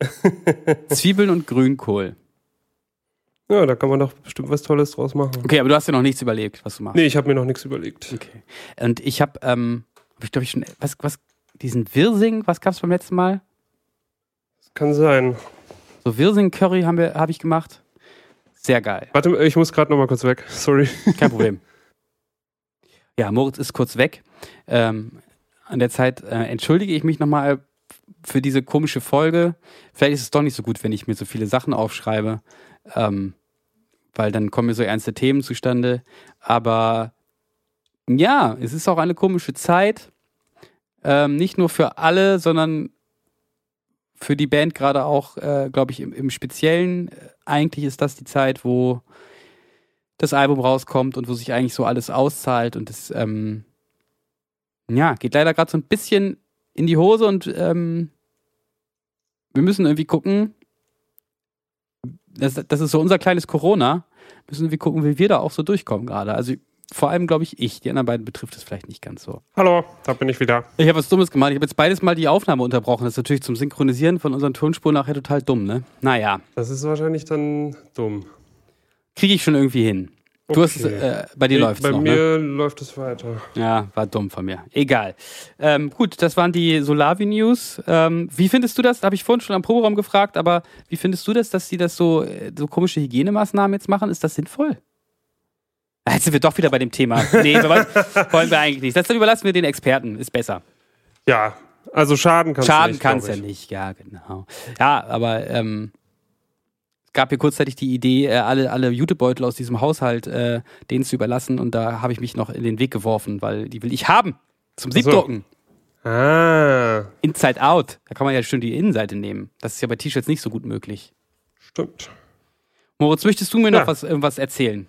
Zwiebeln und Grünkohl. Ja, da kann man doch bestimmt was Tolles draus machen. Okay, aber du hast ja noch nichts überlegt, was du machst. Nee, ich habe mir noch nichts überlegt. Okay. Und ich habe, ähm, hab ich glaube ich schon, was, was, diesen Wirsing, was gab's beim letzten Mal? Kann sein. So Wirsing-Curry habe ich gemacht. Sehr geil. Warte, ich muss gerade noch mal kurz weg. Sorry. Kein Problem. ja, Moritz ist kurz weg. Ähm, an der Zeit äh, entschuldige ich mich nochmal für diese komische Folge. Vielleicht ist es doch nicht so gut, wenn ich mir so viele Sachen aufschreibe, ähm, weil dann kommen mir so ernste Themen zustande. Aber ja, es ist auch eine komische Zeit. Ähm, nicht nur für alle, sondern für die Band gerade auch, äh, glaube ich, im, im Speziellen. Äh, Eigentlich ist das die Zeit, wo das Album rauskommt und wo sich eigentlich so alles auszahlt und es ähm, ja geht leider gerade so ein bisschen in die Hose und ähm, wir müssen irgendwie gucken. Das, das ist so unser kleines Corona. Müssen irgendwie gucken, wie wir da auch so durchkommen gerade. Also vor allem glaube ich ich. Die anderen beiden betrifft es vielleicht nicht ganz so. Hallo, da bin ich wieder. Ich habe was Dummes gemacht. Ich habe jetzt beides mal die Aufnahme unterbrochen. Das ist natürlich zum Synchronisieren von unseren Tonspuren nachher total dumm, ne? Naja, Das ist wahrscheinlich dann dumm. kriege ich schon irgendwie hin. Du hast es, äh, bei dir Nee, läuft's Bei noch, ne? mir läuft es weiter. Ja, war dumm von mir. Egal. Ähm, gut, das waren die Solavi-News. Ähm, wie findest du das? Habe ich vorhin schon am Proberaum gefragt, aber wie findest du das, dass sie das so, äh, so komische Hygienemaßnahmen jetzt machen? Ist das sinnvoll? Jetzt sind wir doch wieder bei dem Thema. Nee, wollen, wir eigentlich nicht. Das überlassen wir den Experten. Ist besser. Ja, also Schaden kann es Schaden nicht. kann es glaub ja ich. nicht. Ja, genau. Ja, aber ähm, es gab hier kurzzeitig die Idee, äh, alle, alle Jutebeutel aus diesem Haushalt äh, denen zu überlassen und da habe ich mich noch in den Weg geworfen, weil die will ich haben. Zum so. Siebdrucken. Ah, Inside Out. Da kann man ja schön die Innenseite nehmen. Das ist ja bei T-Shirts nicht so gut möglich. stimmt. Moritz, möchtest du mir noch Ja. was, irgendwas erzählen?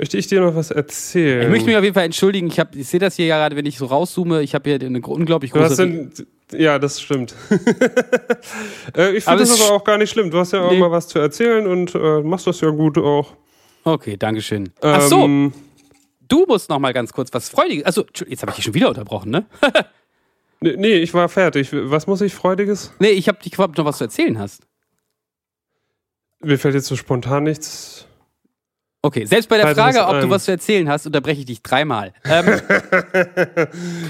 Möchte ich dir noch was erzählen? Ich möchte mich auf jeden Fall entschuldigen. Ich, hab- ich sehe das hier ja gerade, wenn ich so rauszoome. Ich habe hier eine unglaublich große. denn, ja, das stimmt. äh, ich finde das aber auch gar nicht schlimm. Du hast ja auch Nee. mal was zu erzählen und äh, machst das ja gut auch. Okay, Dankeschön. Ach so, Ähm, du musst noch mal ganz kurz was Freudiges. Also, jetzt habe ich dich schon wieder unterbrochen, ne? Nee, nee, ich war fertig. Was muss ich Freudiges? Nee, ich habe dich gefragt, ob du noch was zu erzählen hast. Mir fällt jetzt so spontan nichts. Okay, selbst bei der Weiteres Frage, ob du ein. was zu erzählen hast, unterbreche ich dich dreimal. Ähm,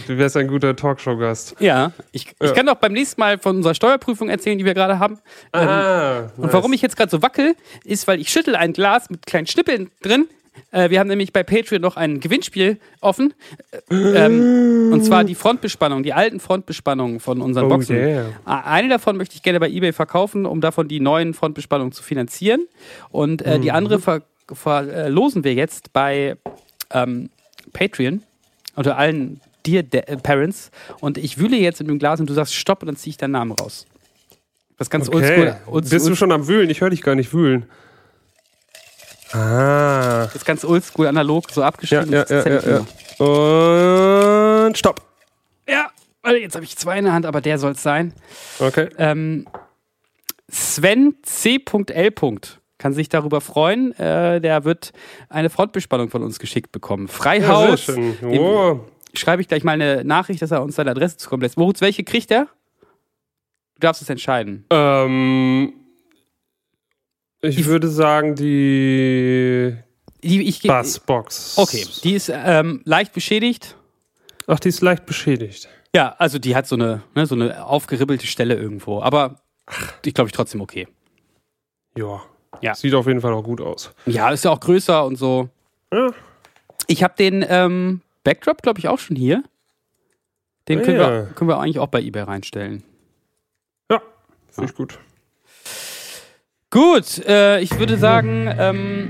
Du wärst ein guter Talkshow-Gast. ja, ich, ich Ja. kann auch beim nächsten Mal von unserer Steuerprüfung erzählen, die wir gerade haben. Ähm, Ah, Und warum ich jetzt gerade so wackel, ist, weil ich schüttel ein Glas mit kleinen Schnippeln drin. Äh, wir haben nämlich bei Patreon noch ein Gewinnspiel offen. Äh, ähm, und zwar die Frontbespannung, die alten Frontbespannungen von unseren Oh Boxen. yeah. Ah, Eine davon möchte ich gerne bei eBay verkaufen, um davon die neuen Frontbespannungen zu finanzieren. Und äh, die andere ver verlosen wir jetzt bei ähm, Patreon unter allen Dear De äh, Parents. Und ich wühle jetzt in dem Glas und du sagst Stopp und dann ziehe ich deinen Namen raus. Das ist ganz Okay. oldschool. Bist du schon am Wühlen? Ich höre dich gar nicht wühlen. Ah. Das ist ganz oldschool, analog, so abgeschrieben. ja, ja, ja, ja. Und stopp. ja. jetzt habe ich zwei in der Hand, aber der soll es sein. Okay. Ähm, Sven C.L. kann sich darüber freuen. Äh, der wird eine Frontbespannung von uns geschickt bekommen. Ja, Freihaus. Dem- Oh. Schreibe ich gleich mal eine Nachricht, dass er uns seine Adresse zukommen lässt. Moritz, welche kriegt er? Du darfst es entscheiden. Ähm, ich würde sagen, die Die, ich, Bassbox. Okay, die ist ähm, leicht beschädigt. Ach, die ist leicht beschädigt. Ja, also die hat so eine, ne, so eine aufgeribbelte Stelle irgendwo. Aber ich glaube, ich trotzdem okay. Ja. Ja. Sieht auf jeden Fall auch gut aus. Ja, ist ja auch größer und so. Ja. Ich habe den ähm, Backdrop, glaube ich, auch schon hier. Den Ah, können, ja. wir, können wir eigentlich auch bei eBay reinstellen. Ja, finde ich gut. Gut, äh, ich würde sagen, ähm,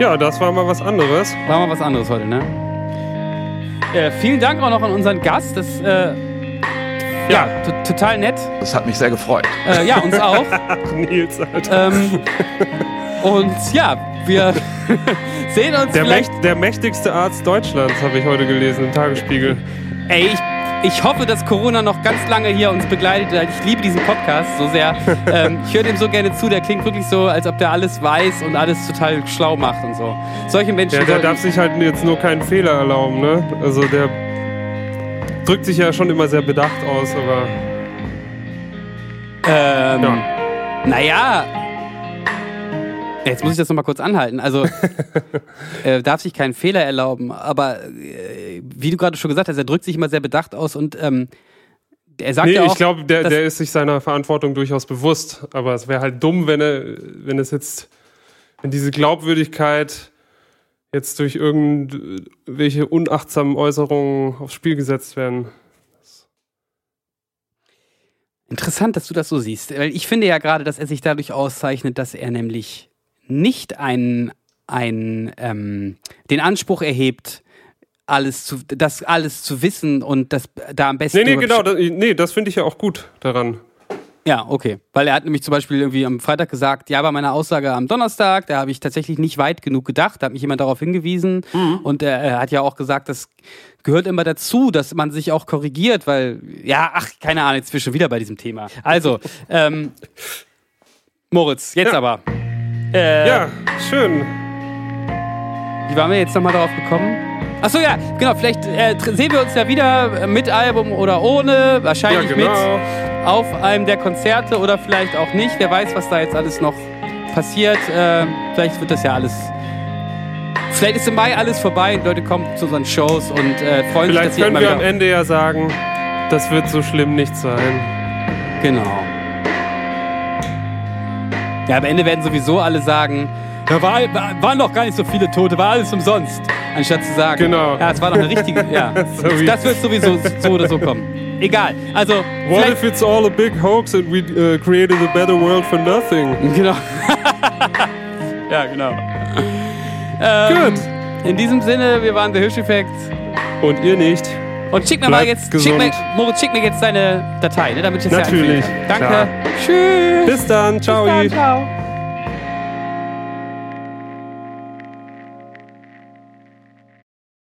Ja, das war mal was anderes. War mal was anderes heute, ne? Äh, vielen Dank auch noch an unseren Gast. Das, äh, ja, to- total nett. Das hat mich sehr gefreut. Äh, ja, uns auch. Nils, Alter. ähm, und ja, wir sehen uns Der, vielleicht. Mächt, der mächtigste Arzt Deutschlands, habe ich heute gelesen im Tagesspiegel. Ey, ich, ich hoffe, dass Corona noch ganz lange hier uns begleitet. Ich liebe diesen Podcast so sehr. ähm, ich höre dem so gerne zu. Der klingt wirklich so, als ob der alles weiß und alles total schlau macht und so. Solche Menschen. Ja, der darf sich halt jetzt nur keinen Fehler erlauben, ne? Also der drückt sich ja schon immer sehr bedacht aus, aber Ähm, Ja. Naja. Jetzt muss ich das nochmal kurz anhalten. Also, äh, darf sich keinen Fehler erlauben, aber äh, wie du gerade schon gesagt hast, er drückt sich immer sehr bedacht aus und ähm, er sagt nee, ja auch. ich glaube, der, der ist sich seiner Verantwortung durchaus bewusst. Aber es wäre halt dumm, wenn er, wenn es jetzt, wenn diese Glaubwürdigkeit jetzt durch irgendwelche unachtsamen Äußerungen aufs Spiel gesetzt werden. Interessant, dass du das so siehst. Weil ich finde ja gerade, dass er sich dadurch auszeichnet, dass er nämlich nicht einen, einen, ähm, den Anspruch erhebt, alles zu, das alles zu wissen und das da am besten. Nee, nee, genau, das, nee, das finde ich ja auch gut daran. Ja, okay. Weil er hat nämlich zum Beispiel irgendwie am Freitag gesagt, ja, bei meiner Aussage am Donnerstag, da habe ich tatsächlich nicht weit genug gedacht, da hat mich jemand darauf hingewiesen. Und er, er hat ja auch gesagt, das gehört immer dazu, dass man sich auch korrigiert, weil, ja, ach, keine Ahnung, jetzt sind wir schon wieder bei diesem Thema. Also, ähm, Moritz, jetzt Ja. aber. Äh, Ja, schön. Wie waren wir jetzt nochmal darauf gekommen? Achso, ja, genau, vielleicht äh, sehen wir uns ja wieder mit Album oder ohne, Ja, wahrscheinlich genau. mit auf einem der Konzerte oder vielleicht auch nicht. Wer weiß, was da jetzt alles noch passiert. Äh, vielleicht wird das ja alles. Vielleicht ist im Mai alles vorbei und Leute kommen zu unseren Shows und äh, freuen sich, dass Vielleicht können wir am. Ende ja sagen, das wird so schlimm nicht sein. Genau. Ja, am Ende werden sowieso alle sagen, da war, war, waren doch gar nicht so viele Tote, war alles umsonst. Anstatt zu sagen, Genau. ja, es war doch eine richtige, ja. So das wird sowieso so oder so kommen. Egal. Also, What if it's all a big hoax and we uh, created a better world for nothing? Genau. ja, genau. Ähm, Gut. In diesem Sinne, wir waren der Hirsch-Effekt. Und ihr nicht. Und schick mir mal Bleibt jetzt, schick mir. Moritz, schick mir jetzt deine Datei, ne, damit ich das Natürlich, Ja kann. Danke. klar. Tschüss. Bis dann. Ciao. Bis dann, ciao.